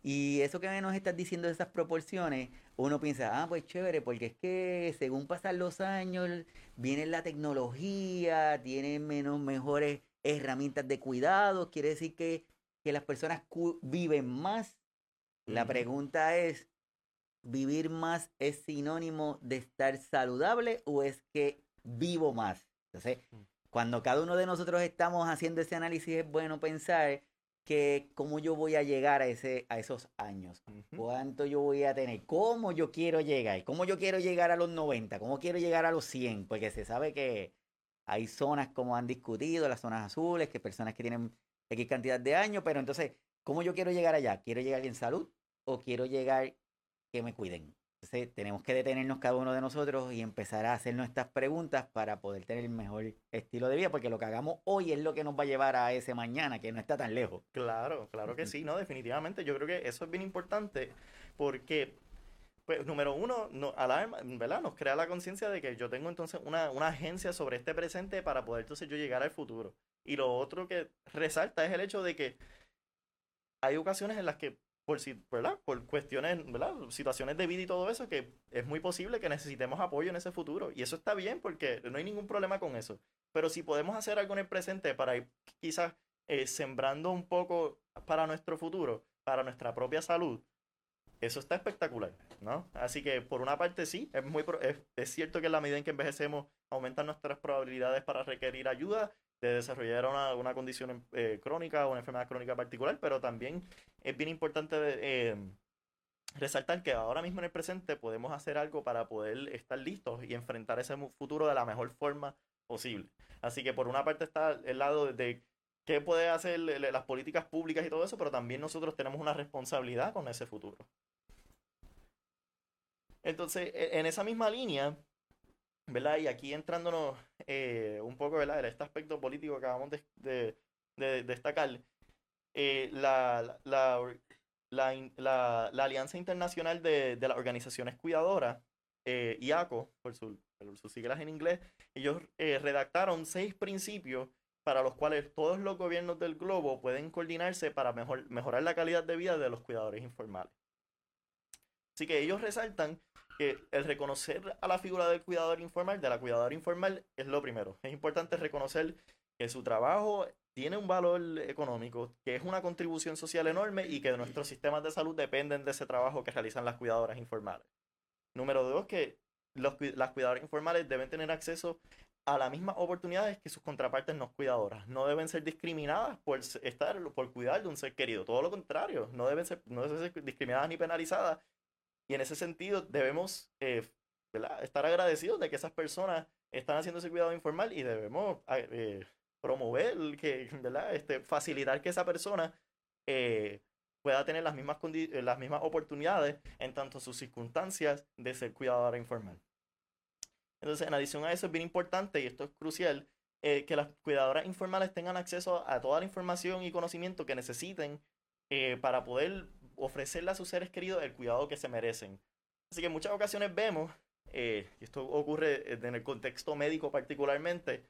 Y eso que nos estás diciendo de esas proporciones, uno piensa, ah, pues chévere, porque es que según pasan los años, viene la tecnología, tienen menos, mejores herramientas de cuidado, quiere decir que, las personas viven más. La pregunta es, ¿vivir más es sinónimo de estar saludable o es que vivo más? Entonces, mm. cuando cada uno de nosotros estamos haciendo ese análisis, es bueno pensar que cómo yo voy a llegar a, ese, a esos años, cuánto yo voy a tener, cómo yo quiero llegar, cómo yo quiero llegar a los 90, cómo quiero llegar a los 100, porque se sabe que hay zonas como han discutido, las zonas azules, que personas que tienen X cantidad de años, pero entonces ¿cómo yo quiero llegar allá? ¿Quiero llegar en salud o quiero llegar que me cuiden? Entonces, tenemos que detenernos cada uno de nosotros y empezar a hacernos estas preguntas para poder tener el mejor estilo de vida, porque lo que hagamos hoy es lo que nos va a llevar a ese mañana, que no está tan lejos. Claro, claro que sí, no, definitivamente. Yo creo que eso es bien importante porque, pues, número uno, no, alarma, ¿verdad? Nos crea la conciencia de que yo tengo entonces una, una agencia sobre este presente para poder entonces yo llegar al futuro. Y lo otro que resalta es el hecho de que hay ocasiones en las que por, ¿verdad? por cuestiones, ¿verdad? situaciones de vida y todo eso, que es muy posible que necesitemos apoyo en ese futuro. Y eso está bien porque no hay ningún problema con eso. Pero si podemos hacer algo en el presente para ir quizás eh, sembrando un poco para nuestro futuro, para nuestra propia salud, eso está espectacular, ¿no? Así que por una parte sí, es, muy, es, es cierto que en la medida en que envejecemos aumentan nuestras probabilidades para requerir ayuda de desarrollar una, una condición eh, crónica o una enfermedad crónica particular, pero también es bien importante eh, resaltar que ahora mismo en el presente podemos hacer algo para poder estar listos y enfrentar ese futuro de la mejor forma posible. Así que por una parte está el lado de qué puede hacer las políticas públicas y todo eso, pero también nosotros tenemos una responsabilidad con ese futuro. Entonces, e, en esa misma línea, ¿verdad? Y aquí entrándonos eh, un poco, ¿verdad? En este aspecto político que acabamos de, destacar, eh, la, la, la, Alianza Internacional de, las Organizaciones Cuidadoras, eh, IACO, por, su, sus siglas en inglés, ellos redactaron seis principios para los cuales todos los gobiernos del globo pueden coordinarse para mejor, mejorar la calidad de vida de los cuidadores informales. Así que ellos resaltan que el reconocer a la figura del cuidador informal, de la cuidadora informal, es lo primero. Es importante reconocer que su trabajo tiene un valor económico, que es una contribución social enorme y que nuestros sistemas de salud dependen de ese trabajo que realizan las cuidadoras informales. Número dos, que los, las cuidadoras informales deben tener acceso a las mismas oportunidades que sus contrapartes no cuidadoras. No deben ser discriminadas por estar, por cuidar de un ser querido. Todo lo contrario, no deben ser, no deben ser discriminadas ni penalizadas y en ese sentido debemos eh, estar agradecidos de que esas personas están haciendo ese cuidado informal y debemos eh, promover, que, ¿verdad? Este, facilitar que esa persona eh, pueda tener las mismas, las mismas oportunidades en tanto sus circunstancias de ser cuidadora informal. Entonces, en adición a eso, es bien importante, y esto es crucial, que las cuidadoras informales tengan acceso a toda la información y conocimiento que necesiten para poder ofrecerle a sus seres queridos el cuidado que se merecen. Así que en muchas ocasiones vemos, eh, y esto ocurre en el contexto médico particularmente,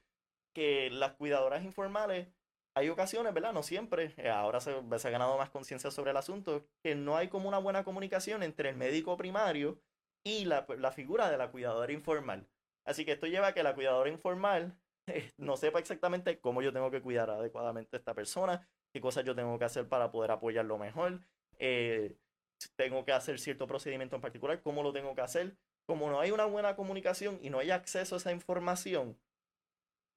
que las cuidadoras informales, hay ocasiones, ¿verdad? No siempre, eh, ahora se, ha ganado más conciencia sobre el asunto, que no hay como una buena comunicación entre el médico primario y la, la figura de la cuidadora informal. Así que esto lleva a que la cuidadora informal eh, no sepa exactamente cómo yo tengo que cuidar adecuadamente a esta persona, qué cosas yo tengo que hacer para poder apoyarlo mejor, eh, tengo que hacer cierto procedimiento en particular, cómo lo tengo que hacer. Como no hay una buena comunicación y no hay acceso a esa información,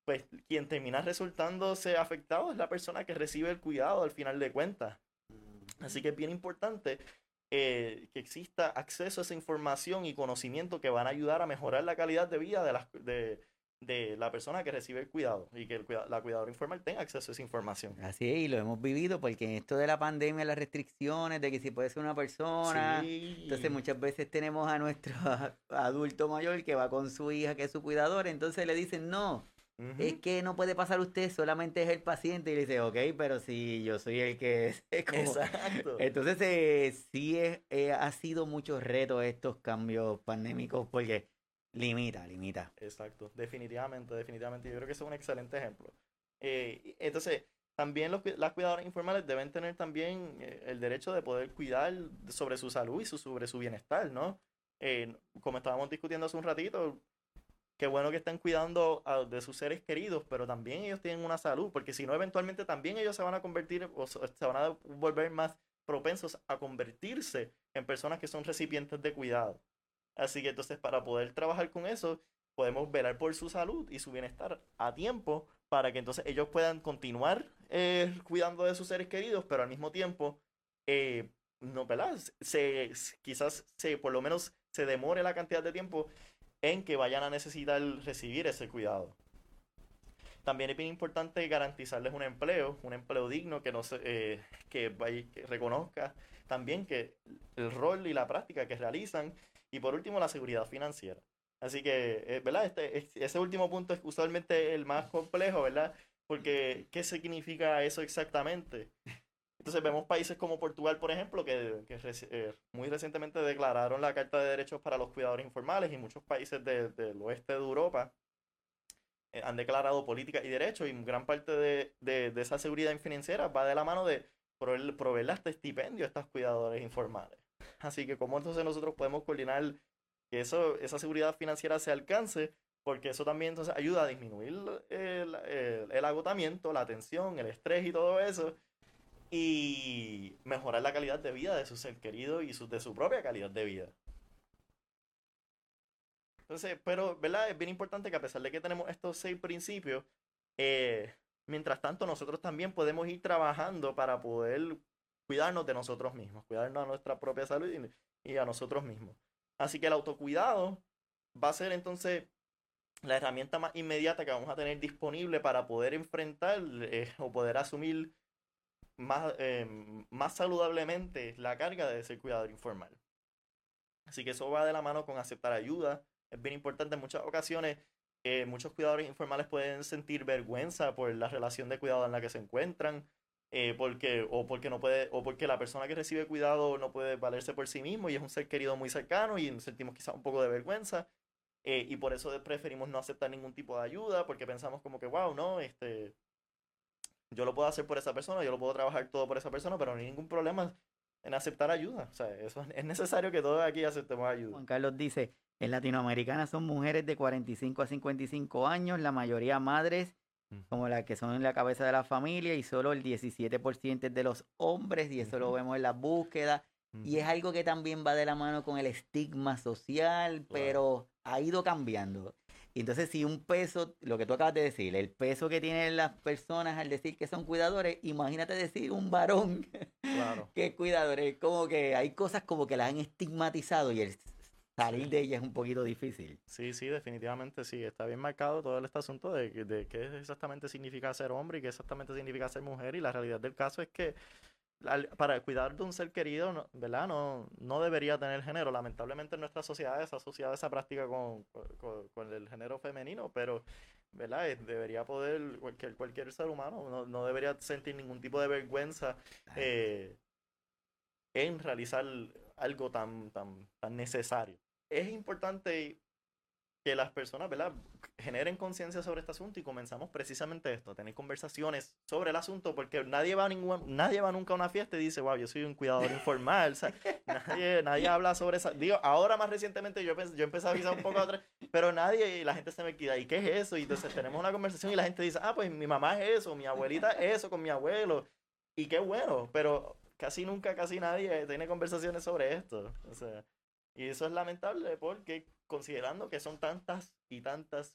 pues quien termina resultándose afectado es la persona que recibe el cuidado al final de cuentas. Así que es bien importante eh, que exista acceso a esa información y conocimiento que van a ayudar a mejorar la calidad de vida de, las, de, de la persona que recibe el cuidado y que el, la cuidadora informal tenga acceso a esa información. Así es, y lo hemos vivido porque en esto de la pandemia, las restricciones de que si puede ser una persona, entonces muchas veces tenemos a nuestro <laughs> adulto mayor que va con su hija que es su cuidadora, entonces le dicen, no, es que no puede pasar usted, solamente es el paciente. Y le dice, ok, pero si yo soy el que <laughs> es. Exacto. Entonces, eh, sí es, eh, ha sido mucho reto estos cambios pandémicos porque Limita, limita. Exacto, definitivamente, definitivamente. Yo creo que es un excelente ejemplo. Eh, entonces, también los, las cuidadoras informales deben tener también eh, el derecho de poder cuidar sobre su salud y sobre su bienestar, ¿no? Eh, como estábamos discutiendo hace un ratito, qué bueno que están cuidando de sus seres queridos, pero también ellos tienen una salud, porque si no, eventualmente también ellos se van a convertir o se van a volver más propensos a convertirse en personas que son recipientes de cuidado. Así que entonces para poder trabajar con eso, podemos velar por su salud y su bienestar a tiempo para que entonces ellos puedan continuar eh, cuidando de sus seres queridos, pero al mismo tiempo, eh, no, ¿verdad? Se, quizás se, por lo menos se demore la cantidad de tiempo en que vayan a necesitar recibir ese cuidado. También es bien importante garantizarles un empleo, un empleo digno que, no se, eh, que, reconozca también que el rol y la práctica que realizan. Y por último, la seguridad financiera. Así que, eh, ¿verdad? Este, ese último punto es usualmente el más complejo, ¿verdad? Porque, ¿qué significa eso exactamente? Entonces vemos países como Portugal, por ejemplo, que, eh, muy recientemente declararon la Carta de Derechos para los Cuidadores Informales y muchos países del oeste de Europa eh, han declarado política y derechos y gran parte de, de, esa seguridad financiera va de la mano de proveer, proveerle este estipendio a estos cuidadores informales. Así que cómo entonces nosotros podemos coordinar que eso, esa seguridad financiera se alcance, porque eso también entonces ayuda a disminuir el, el, agotamiento, la tensión, el estrés y todo eso, y mejorar la calidad de vida de su ser querido y su, de su propia calidad de vida. Entonces, pero, ¿verdad? Es bien importante que a pesar de que tenemos estos seis principios, eh, mientras tanto nosotros también podemos ir trabajando para poder cuidarnos de nosotros mismos, cuidarnos a nuestra propia salud y, a nosotros mismos. Así que el autocuidado va a ser entonces la herramienta más inmediata que vamos a tener disponible para poder enfrentar eh, o poder asumir más, eh, más saludablemente la carga de ser cuidador informal. Así que eso va de la mano con aceptar ayuda, es bien importante en muchas ocasiones. Eh, muchos cuidadores informales pueden sentir vergüenza por la relación de cuidado en la que se encuentran, eh, porque, o porque no puede, o porque la persona que recibe cuidado no puede valerse por sí mismo y es un ser querido muy cercano y sentimos quizás un poco de vergüenza. Eh, y por eso preferimos no aceptar ningún tipo de ayuda, porque pensamos como que, wow, no, este, yo lo puedo hacer por esa persona, yo lo puedo trabajar todo por esa persona, pero no hay ningún problema en aceptar ayuda. O sea, eso <laughs> es necesario que todos aquí aceptemos ayuda. Juan Carlos dice, en Latinoamérica son mujeres de 45 a 55 años, la mayoría madres, como las que son en la cabeza de la familia, y solo el 17% de los hombres, y eso lo vemos en la búsqueda. Y es algo que también va de la mano con el estigma social, pero ha ido cambiando. Y entonces, si un peso, lo que tú acabas de decir, el peso que tienen las personas al decir que son cuidadores, imagínate decir un varón <laughs> que es cuidador. Es como que hay cosas como que la han estigmatizado y el salir de ella es un poquito difícil. Sí, sí, definitivamente sí. Está bien marcado todo este asunto de, de qué exactamente significa ser hombre y qué exactamente significa ser mujer. Y la realidad del caso es que para cuidar de un ser querido, ¿verdad? No, no debería tener género. Lamentablemente en nuestra sociedad es asociada esa práctica con, con, el género femenino, pero, ¿verdad? Debería poder, cualquier, cualquier ser humano no, no debería sentir ningún tipo de vergüenza eh, en realizar algo tan, tan, tan necesario es importante que las personas, ¿verdad? Generen conciencia sobre este asunto y comenzamos precisamente esto, a tener conversaciones sobre el asunto, porque nadie va, a ningún, nadie va nunca a una fiesta y dice, wow, yo soy un cuidador informal, o sea, nadie, nadie <laughs> habla sobre eso. Digo, ahora más recientemente yo, yo empecé a avisar un poco atrás, pero nadie, y la gente se me queda, ¿y qué es eso? Y entonces tenemos una conversación y la gente dice, ah, pues mi mamá es eso, mi abuelita es eso con mi abuelo, y qué bueno, pero casi nunca, casi nadie tiene conversaciones sobre esto, o sea... Y eso es lamentable porque considerando que son tantas y tantas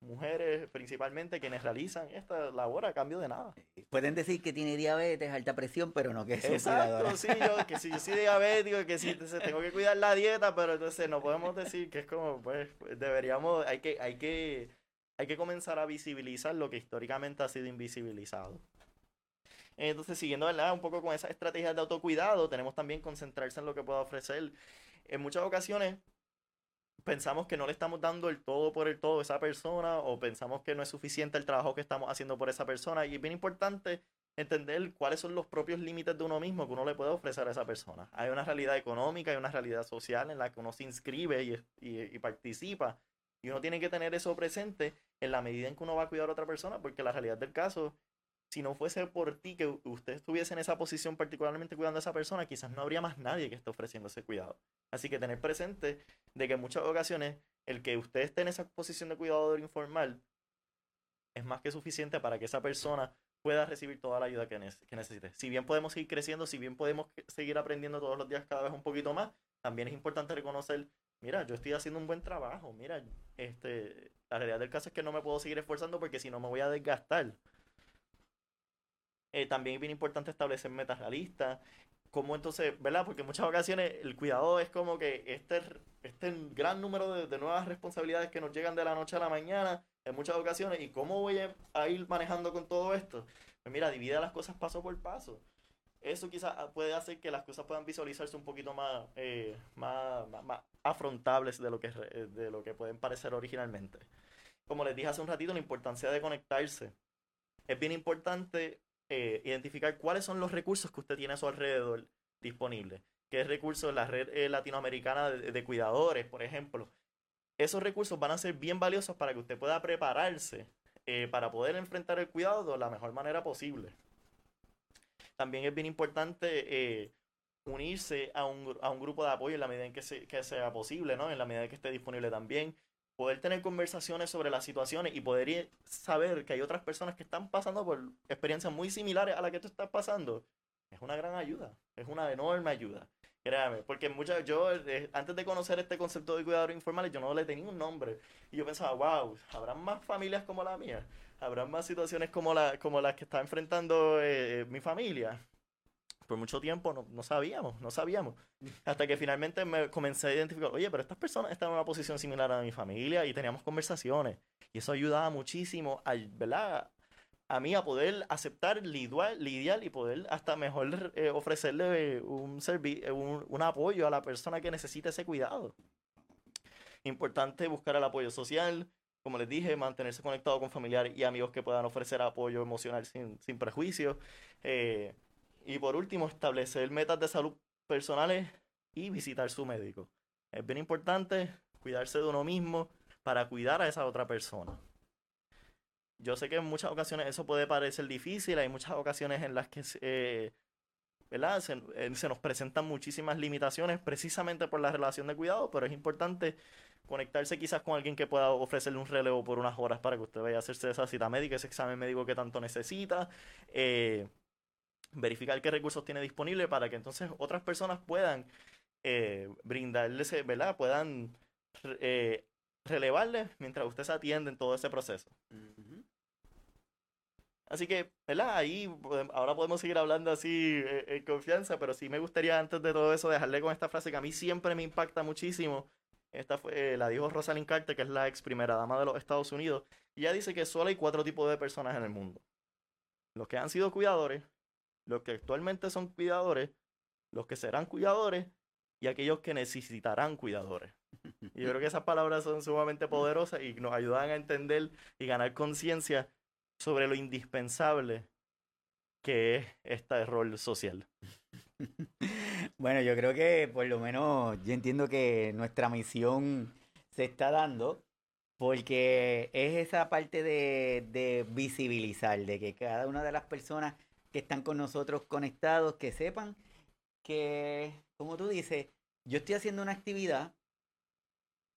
mujeres principalmente quienes realizan esta labor a cambio de nada. Pueden decir que tiene diabetes, alta presión, pero no que es Exacto, sí, yo, que si yo soy diabético, que si tengo que cuidar la dieta, pero entonces no podemos decir que es como, pues, deberíamos, hay que, hay que, hay que comenzar a visibilizar lo que históricamente ha sido invisibilizado. Entonces, siguiendo ¿verdad? un poco con esas estrategias de autocuidado, tenemos también concentrarse en lo que pueda ofrecer en muchas ocasiones pensamos que no le estamos dando el todo por el todo a esa persona o pensamos que no es suficiente el trabajo que estamos haciendo por esa persona y es bien importante entender cuáles son los propios límites de uno mismo que uno le puede ofrecer a esa persona. Hay una realidad económica, hay una realidad social en la que uno se inscribe y, y participa y uno tiene que tener eso presente en la medida en que uno va a cuidar a otra persona porque la realidad del caso si no fuese por ti que usted estuviese en esa posición particularmente cuidando a esa persona, quizás no habría más nadie que esté ofreciendo ese cuidado. Así que tener presente de que en muchas ocasiones el que usted esté en esa posición de cuidador informal es más que suficiente para que esa persona pueda recibir toda la ayuda que, necesite. Si bien podemos seguir creciendo, si bien podemos seguir aprendiendo todos los días cada vez un poquito más, también es importante reconocer, mira, yo estoy haciendo un buen trabajo, mira, este, la realidad del caso es que no me puedo seguir esforzando porque si no me voy a desgastar. Eh, también es bien importante establecer metas realistas, cómo entonces, ¿verdad? Porque en muchas ocasiones el cuidado es como que este, este gran número de, de, nuevas responsabilidades que nos llegan de la noche a la mañana, en muchas ocasiones, y cómo voy a, ir manejando con todo esto. Pues mira, divide las cosas paso por paso. Eso quizás puede hacer que las cosas puedan visualizarse un poquito más, eh, más, más, afrontables de lo, que, de lo que pueden parecer originalmente. Como les dije hace un ratito, la importancia de conectarse. Es bien importante eh, identificar cuáles son los recursos que usted tiene a su alrededor disponibles. ¿Qué recursos? La red eh, latinoamericana de, cuidadores, por ejemplo. Esos recursos van a ser bien valiosos para que usted pueda prepararse eh, para poder enfrentar el cuidado de la mejor manera posible. También es bien importante unirse a un, a un, grupo de apoyo en la medida en que, que sea posible, ¿no? En la medida en que esté disponible también poder tener conversaciones sobre las situaciones y poder saber que hay otras personas que están pasando por experiencias muy similares a la que tú estás pasando, es una gran ayuda, es una enorme ayuda. Créame, porque muchas, yo eh, antes de conocer este concepto de cuidadores informales, yo no le tenía un nombre. Y yo pensaba, wow, ¿habrán más familias como la mía? ¿Habrán más situaciones como, la, como las que está enfrentando eh, mi familia? Por mucho tiempo no, no, sabíamos, no sabíamos. Hasta que finalmente me comencé a identificar, oye, pero estas personas están en una posición similar a mi familia y teníamos conversaciones. Y eso ayudaba muchísimo a, ¿verdad? a mí a poder aceptar, lidiar, lidiar y poder hasta mejor eh, ofrecerle un, un, un apoyo a la persona que necesita ese cuidado. Importante buscar el apoyo social, como les dije, mantenerse conectado con familiares y amigos que puedan ofrecer apoyo emocional sin, sin prejuicios. Eh, y por último, establecer metas de salud personales y visitar su médico. Es bien importante cuidarse de uno mismo para cuidar a esa otra persona. Yo sé que en muchas ocasiones eso puede parecer difícil, hay muchas ocasiones en las que eh, ¿verdad? Se, eh, se, nos presentan muchísimas limitaciones precisamente por la relación de cuidado, pero es importante conectarse quizás con alguien que pueda ofrecerle un relevo por unas horas para que usted vaya a hacerse esa cita médica, ese examen médico que tanto necesita. Eh, verificar qué recursos tiene disponible para que entonces otras personas puedan eh, brindarles, ¿verdad? Puedan eh, relevarle mientras usted se atiende en todo ese proceso. Así que, ¿verdad? Ahí ahora podemos seguir hablando así eh, en confianza, pero sí me gustaría antes de todo eso dejarle con esta frase que a mí siempre me impacta muchísimo. Esta fue, la dijo Rosalind Carter, que es la ex primera dama de los Estados Unidos. Y ella dice que solo hay cuatro tipos de personas en el mundo. Los que han sido cuidadores, los que actualmente son cuidadores, los que serán cuidadores y aquellos que necesitarán cuidadores. Y yo creo que <laughs> esas palabras son sumamente poderosas y nos ayudan a entender y ganar conciencia sobre lo indispensable que es este rol social. <laughs> Bueno, yo creo que por lo menos yo entiendo que nuestra misión se está dando porque es esa parte de, de visibilizar, de que cada una de las personas que están con nosotros conectados, que sepan que, como tú dices, yo estoy haciendo una actividad,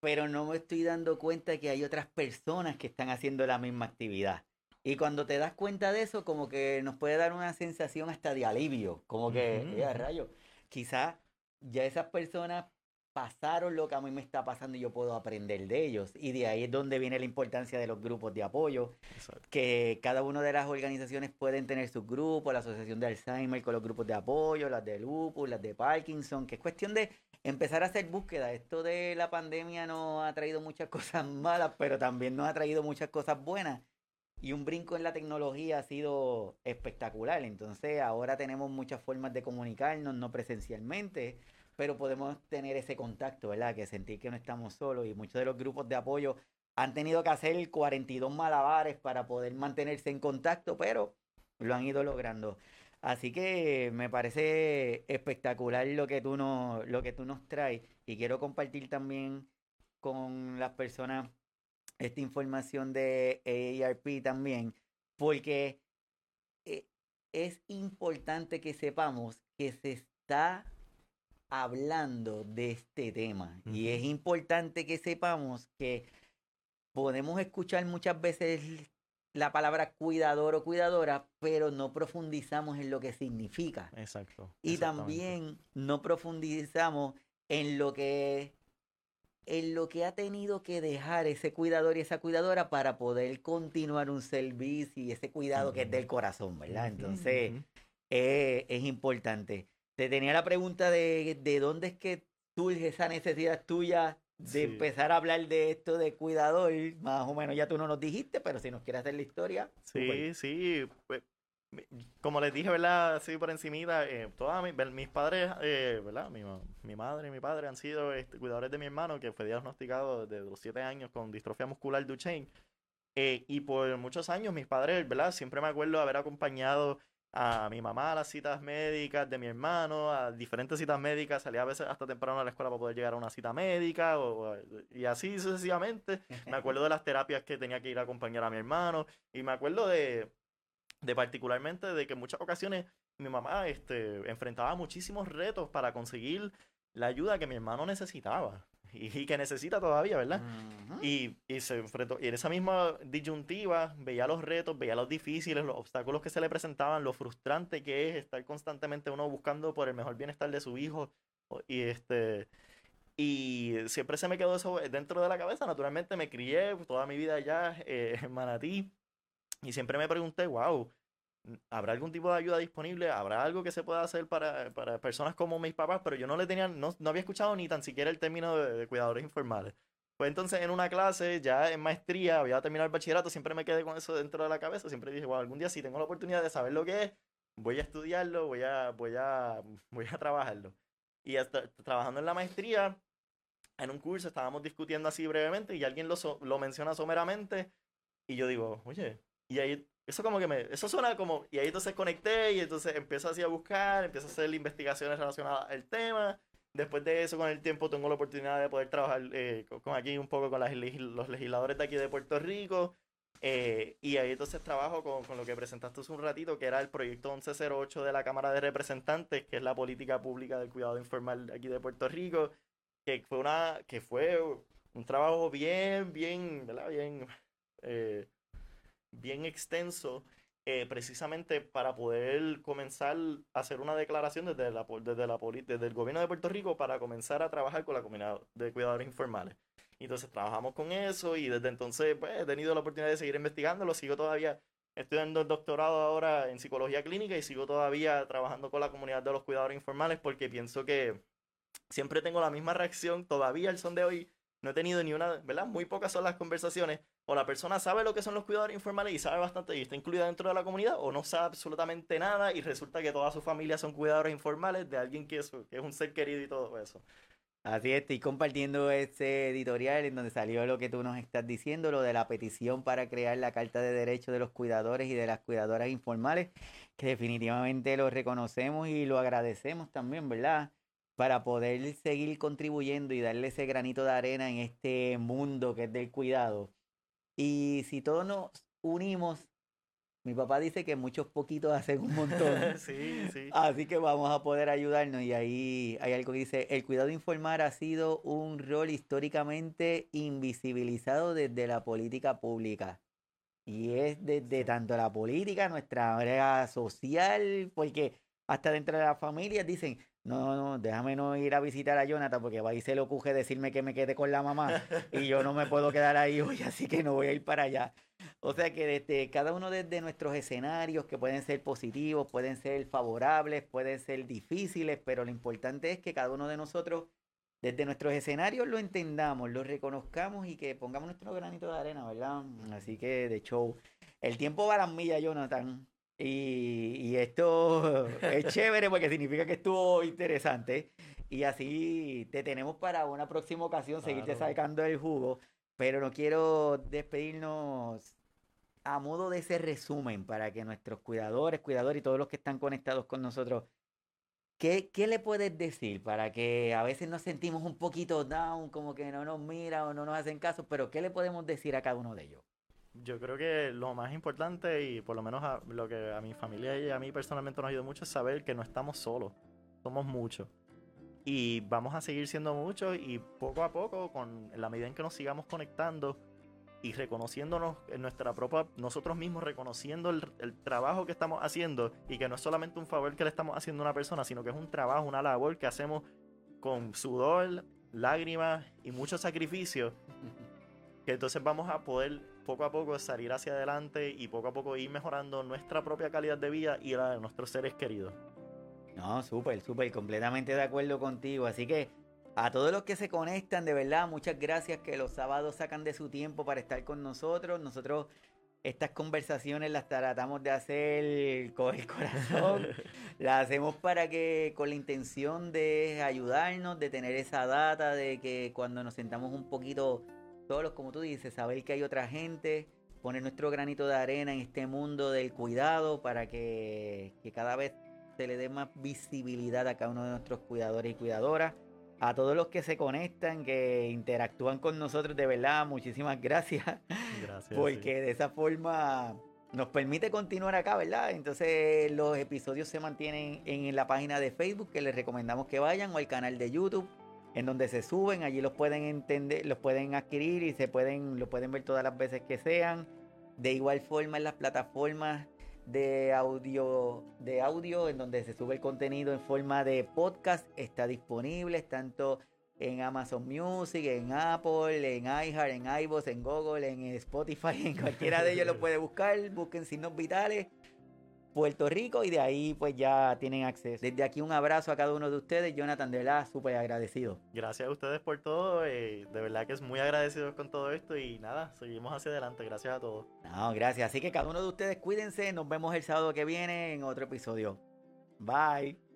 pero no me estoy dando cuenta que hay otras personas que están haciendo la misma actividad. Y cuando te das cuenta de eso, como que nos puede dar una sensación hasta de alivio, como que, uh rayo, quizás ya esas personas pasaron lo que a mí me está pasando y yo puedo aprender de ellos. Y de ahí es donde viene la importancia de los grupos de apoyo, que cada una de las organizaciones pueden tener sus grupos, la Asociación de Alzheimer con los grupos de apoyo, las de lupus, las de Parkinson, que es cuestión de empezar a hacer búsqueda. Esto de la pandemia nos ha traído muchas <laughs> cosas malas, pero también nos ha traído muchas cosas buenas. Y un brinco en la tecnología ha sido espectacular. Entonces ahora tenemos muchas formas de comunicarnos, no presencialmente pero podemos tener ese contacto, ¿verdad? Que sentir que no estamos solos y muchos de los grupos de apoyo han tenido que hacer 42 malabares para poder mantenerse en contacto, pero lo han ido logrando. Así que me parece espectacular lo que tú nos, lo que tú nos traes y quiero compartir también con las personas esta información de AARP también, porque eh, es importante que sepamos que se está hablando de este tema. Y es importante que sepamos que podemos escuchar muchas veces la palabra cuidador o cuidadora, pero no profundizamos en lo que significa. Exacto. Y también no profundizamos en lo que en lo que ha tenido que dejar ese cuidador y esa cuidadora para poder continuar un servicio y ese cuidado que es del corazón, ¿verdad? Entonces, eh, es importante. Te tenía la pregunta de, de dónde es que surge esa necesidad tuya de Sí. empezar a hablar de esto de cuidador. Más o menos ya tú no nos dijiste, pero si nos quieres hacer la historia. Sí, sí. pues, como les dije, ¿verdad? Así por encimita, eh, todas mis, mis padres, eh, ¿verdad? Mi, mi madre y mi padre han sido este, cuidadores de mi hermano, que fue diagnosticado desde los 7 años con distrofia muscular Duchenne. Eh, y por muchos años mis padres, ¿verdad? Siempre me acuerdo haber acompañado a mi mamá a las citas médicas de mi hermano, a diferentes citas médicas, salía a veces hasta temprano a la escuela para poder llegar a una cita médica, o, o- y así sucesivamente. Me <laughs> acuerdo de las terapias que tenía que ir a acompañar a mi hermano, y me acuerdo de, de particularmente de que en muchas ocasiones mi mamá este, enfrentaba muchísimos retos para conseguir la ayuda que mi hermano necesitaba, y, que necesita todavía, ¿verdad? Ujú. Y, y se enfrentó, y en esa misma disyuntiva veía los retos, veía los difíciles, los obstáculos que se le presentaban, lo frustrante que es estar constantemente uno buscando por el mejor bienestar de su hijo. Y este y siempre se me quedó eso dentro de la cabeza. Naturalmente me crié toda mi vida allá eh, en Manatí. Y siempre me pregunté, wow, ¿habrá algún tipo de ayuda disponible? ¿Habrá algo que se pueda hacer para, para personas como mis papás? Pero yo no le tenía, no, no había escuchado ni tan siquiera el término de, de cuidadores informales. Pues entonces en una clase, ya en maestría, había terminado el bachillerato, siempre me quedé con eso dentro de la cabeza. Siempre dije, wow, algún día si tengo la oportunidad de saber lo que es, voy a estudiarlo, voy a, voy a, <laughs> voy a trabajarlo. Y hasta trabajando en la maestría, en un curso estábamos discutiendo así brevemente y alguien lo, so- lo menciona someramente y yo digo, oye, y ahí, eso como que me, eso suena como, y ahí entonces conecté y entonces empiezo así a buscar, empiezo a hacer investigaciones relacionadas al tema. Después de eso, con el tiempo, tengo la oportunidad de poder trabajar eh, con, con aquí un poco con las los legisladores de aquí de Puerto Rico. eh, y ahí entonces trabajo con, con lo que presentaste hace un ratito, que era el proyecto 1108 de la Cámara de Representantes, que es la política pública del cuidado informal aquí de Puerto Rico, que fue una, que fue un trabajo bien, bien, ¿verdad? Bien, eh, bien extenso, eh, precisamente para poder comenzar a hacer una declaración desde, la, desde, la, desde el gobierno de Puerto Rico para comenzar a trabajar con la comunidad de cuidadores informales. Entonces trabajamos con eso y desde entonces pues, he tenido la oportunidad de seguir investigándolo, sigo todavía estudiando el doctorado ahora en psicología clínica y sigo todavía trabajando con la comunidad de los cuidadores informales porque pienso que siempre tengo la misma reacción, todavía el son de hoy no he tenido ni una, ¿verdad? Muy pocas son las conversaciones. O la persona sabe lo que son los cuidadores informales y sabe bastante y está incluida dentro de la comunidad, o no sabe absolutamente nada y resulta que toda su familia son cuidadores informales de alguien que es, un ser querido y todo eso. Así es, estoy compartiendo ese editorial en donde salió lo que tú nos estás diciendo, lo de la petición para crear la Carta de Derechos de los Cuidadores y de las Cuidadoras Informales, que definitivamente lo reconocemos y lo agradecemos también, ¿verdad? Para poder seguir contribuyendo y darle ese granito de arena en este mundo que es del cuidado. Y si todos nos unimos, mi papá dice que muchos poquitos hacen un montón. <laughs> sí, sí. Así que vamos a poder ayudarnos y ahí hay algo que dice, el cuidado informar ha sido un rol históricamente invisibilizado desde la política pública. Y es desde tanto la política, nuestra área social, porque hasta dentro de las familias dicen, no, no, déjame no ir a visitar a Jonathan porque va y se le ocurre decirme que me quede con la mamá y yo no me puedo <laughs> quedar ahí hoy, así que no voy a ir para allá. O sea que desde cada uno de nuestros escenarios, que pueden ser positivos, pueden ser favorables, pueden ser difíciles, pero lo importante es que cada uno de nosotros, desde nuestros escenarios, lo entendamos, lo reconozcamos y que pongamos nuestro granito de arena, ¿verdad? Así que de show. El tiempo va a las millas, Jonathan. Y, y esto <laughs> es chévere porque significa que estuvo interesante. Y así te tenemos para una próxima ocasión, seguirte sacando el jugo. Pero no quiero despedirnos a modo de ese resumen para que nuestros cuidadores, cuidadores y todos los que están conectados con nosotros, ¿qué, qué le puedes decir para que a veces nos sentimos un poquito down, como que no nos miran o no nos hacen caso, pero qué le podemos decir a cada uno de ellos? Yo creo que lo más importante y por lo menos a- lo que a mi familia y a mí personalmente nos ayudó mucho es saber que no estamos solos, somos muchos. Y vamos a seguir siendo muchos y poco a poco, con en la medida en que nos sigamos conectando y reconociéndonos en nuestra propia, nosotros mismos reconociendo el, el trabajo que estamos haciendo y que no es solamente un favor que le estamos haciendo a una persona, sino que es un trabajo, una labor que hacemos con sudor, lágrimas y mucho sacrificio <laughs> que entonces vamos a poder poco a poco salir hacia adelante y poco a poco ir mejorando nuestra propia calidad de vida y la de nuestros seres queridos. No, súper, súper, completamente de acuerdo contigo. Así que a todos los que se conectan, de verdad, muchas gracias que los sábados sacan de su tiempo para estar con nosotros. Nosotros estas conversaciones las tratamos de hacer con el corazón. <laughs> las hacemos para que con la intención de ayudarnos, de tener esa data, de que cuando nos sentamos un poquito solos, como tú dices, saber que hay otra gente, poner nuestro granito de arena en este mundo del cuidado para que, que cada vez se le dé más visibilidad a cada uno de nuestros cuidadores y cuidadoras. A todos los que se conectan, que interactúan con nosotros, de verdad, muchísimas gracias. Gracias. Porque de esa forma nos permite continuar acá, ¿verdad? Entonces los episodios se mantienen en la página de Facebook, que les recomendamos que vayan, o al canal de YouTube, en donde se suben, allí los pueden entender, los pueden adquirir y se pueden, lo pueden ver todas las veces que sean. De igual forma en las plataformas de audio, de audio en donde se sube el contenido en forma de podcast está disponible tanto en Amazon Music, en Apple, en iHeart, en iVoox, en Google, en Spotify, en cualquiera de ellos lo <laughs> puede buscar, busquen signos vitales Puerto Rico y de ahí pues ya tienen acceso. Desde aquí un abrazo a cada uno de ustedes, Jonathan de verdad súper agradecido. Gracias a ustedes por todo, eh, de verdad que es muy agradecido con todo esto y nada, seguimos hacia adelante, gracias a todos. No, gracias, así que cada uno de ustedes cuídense, nos vemos el sábado que viene en otro episodio. Bye.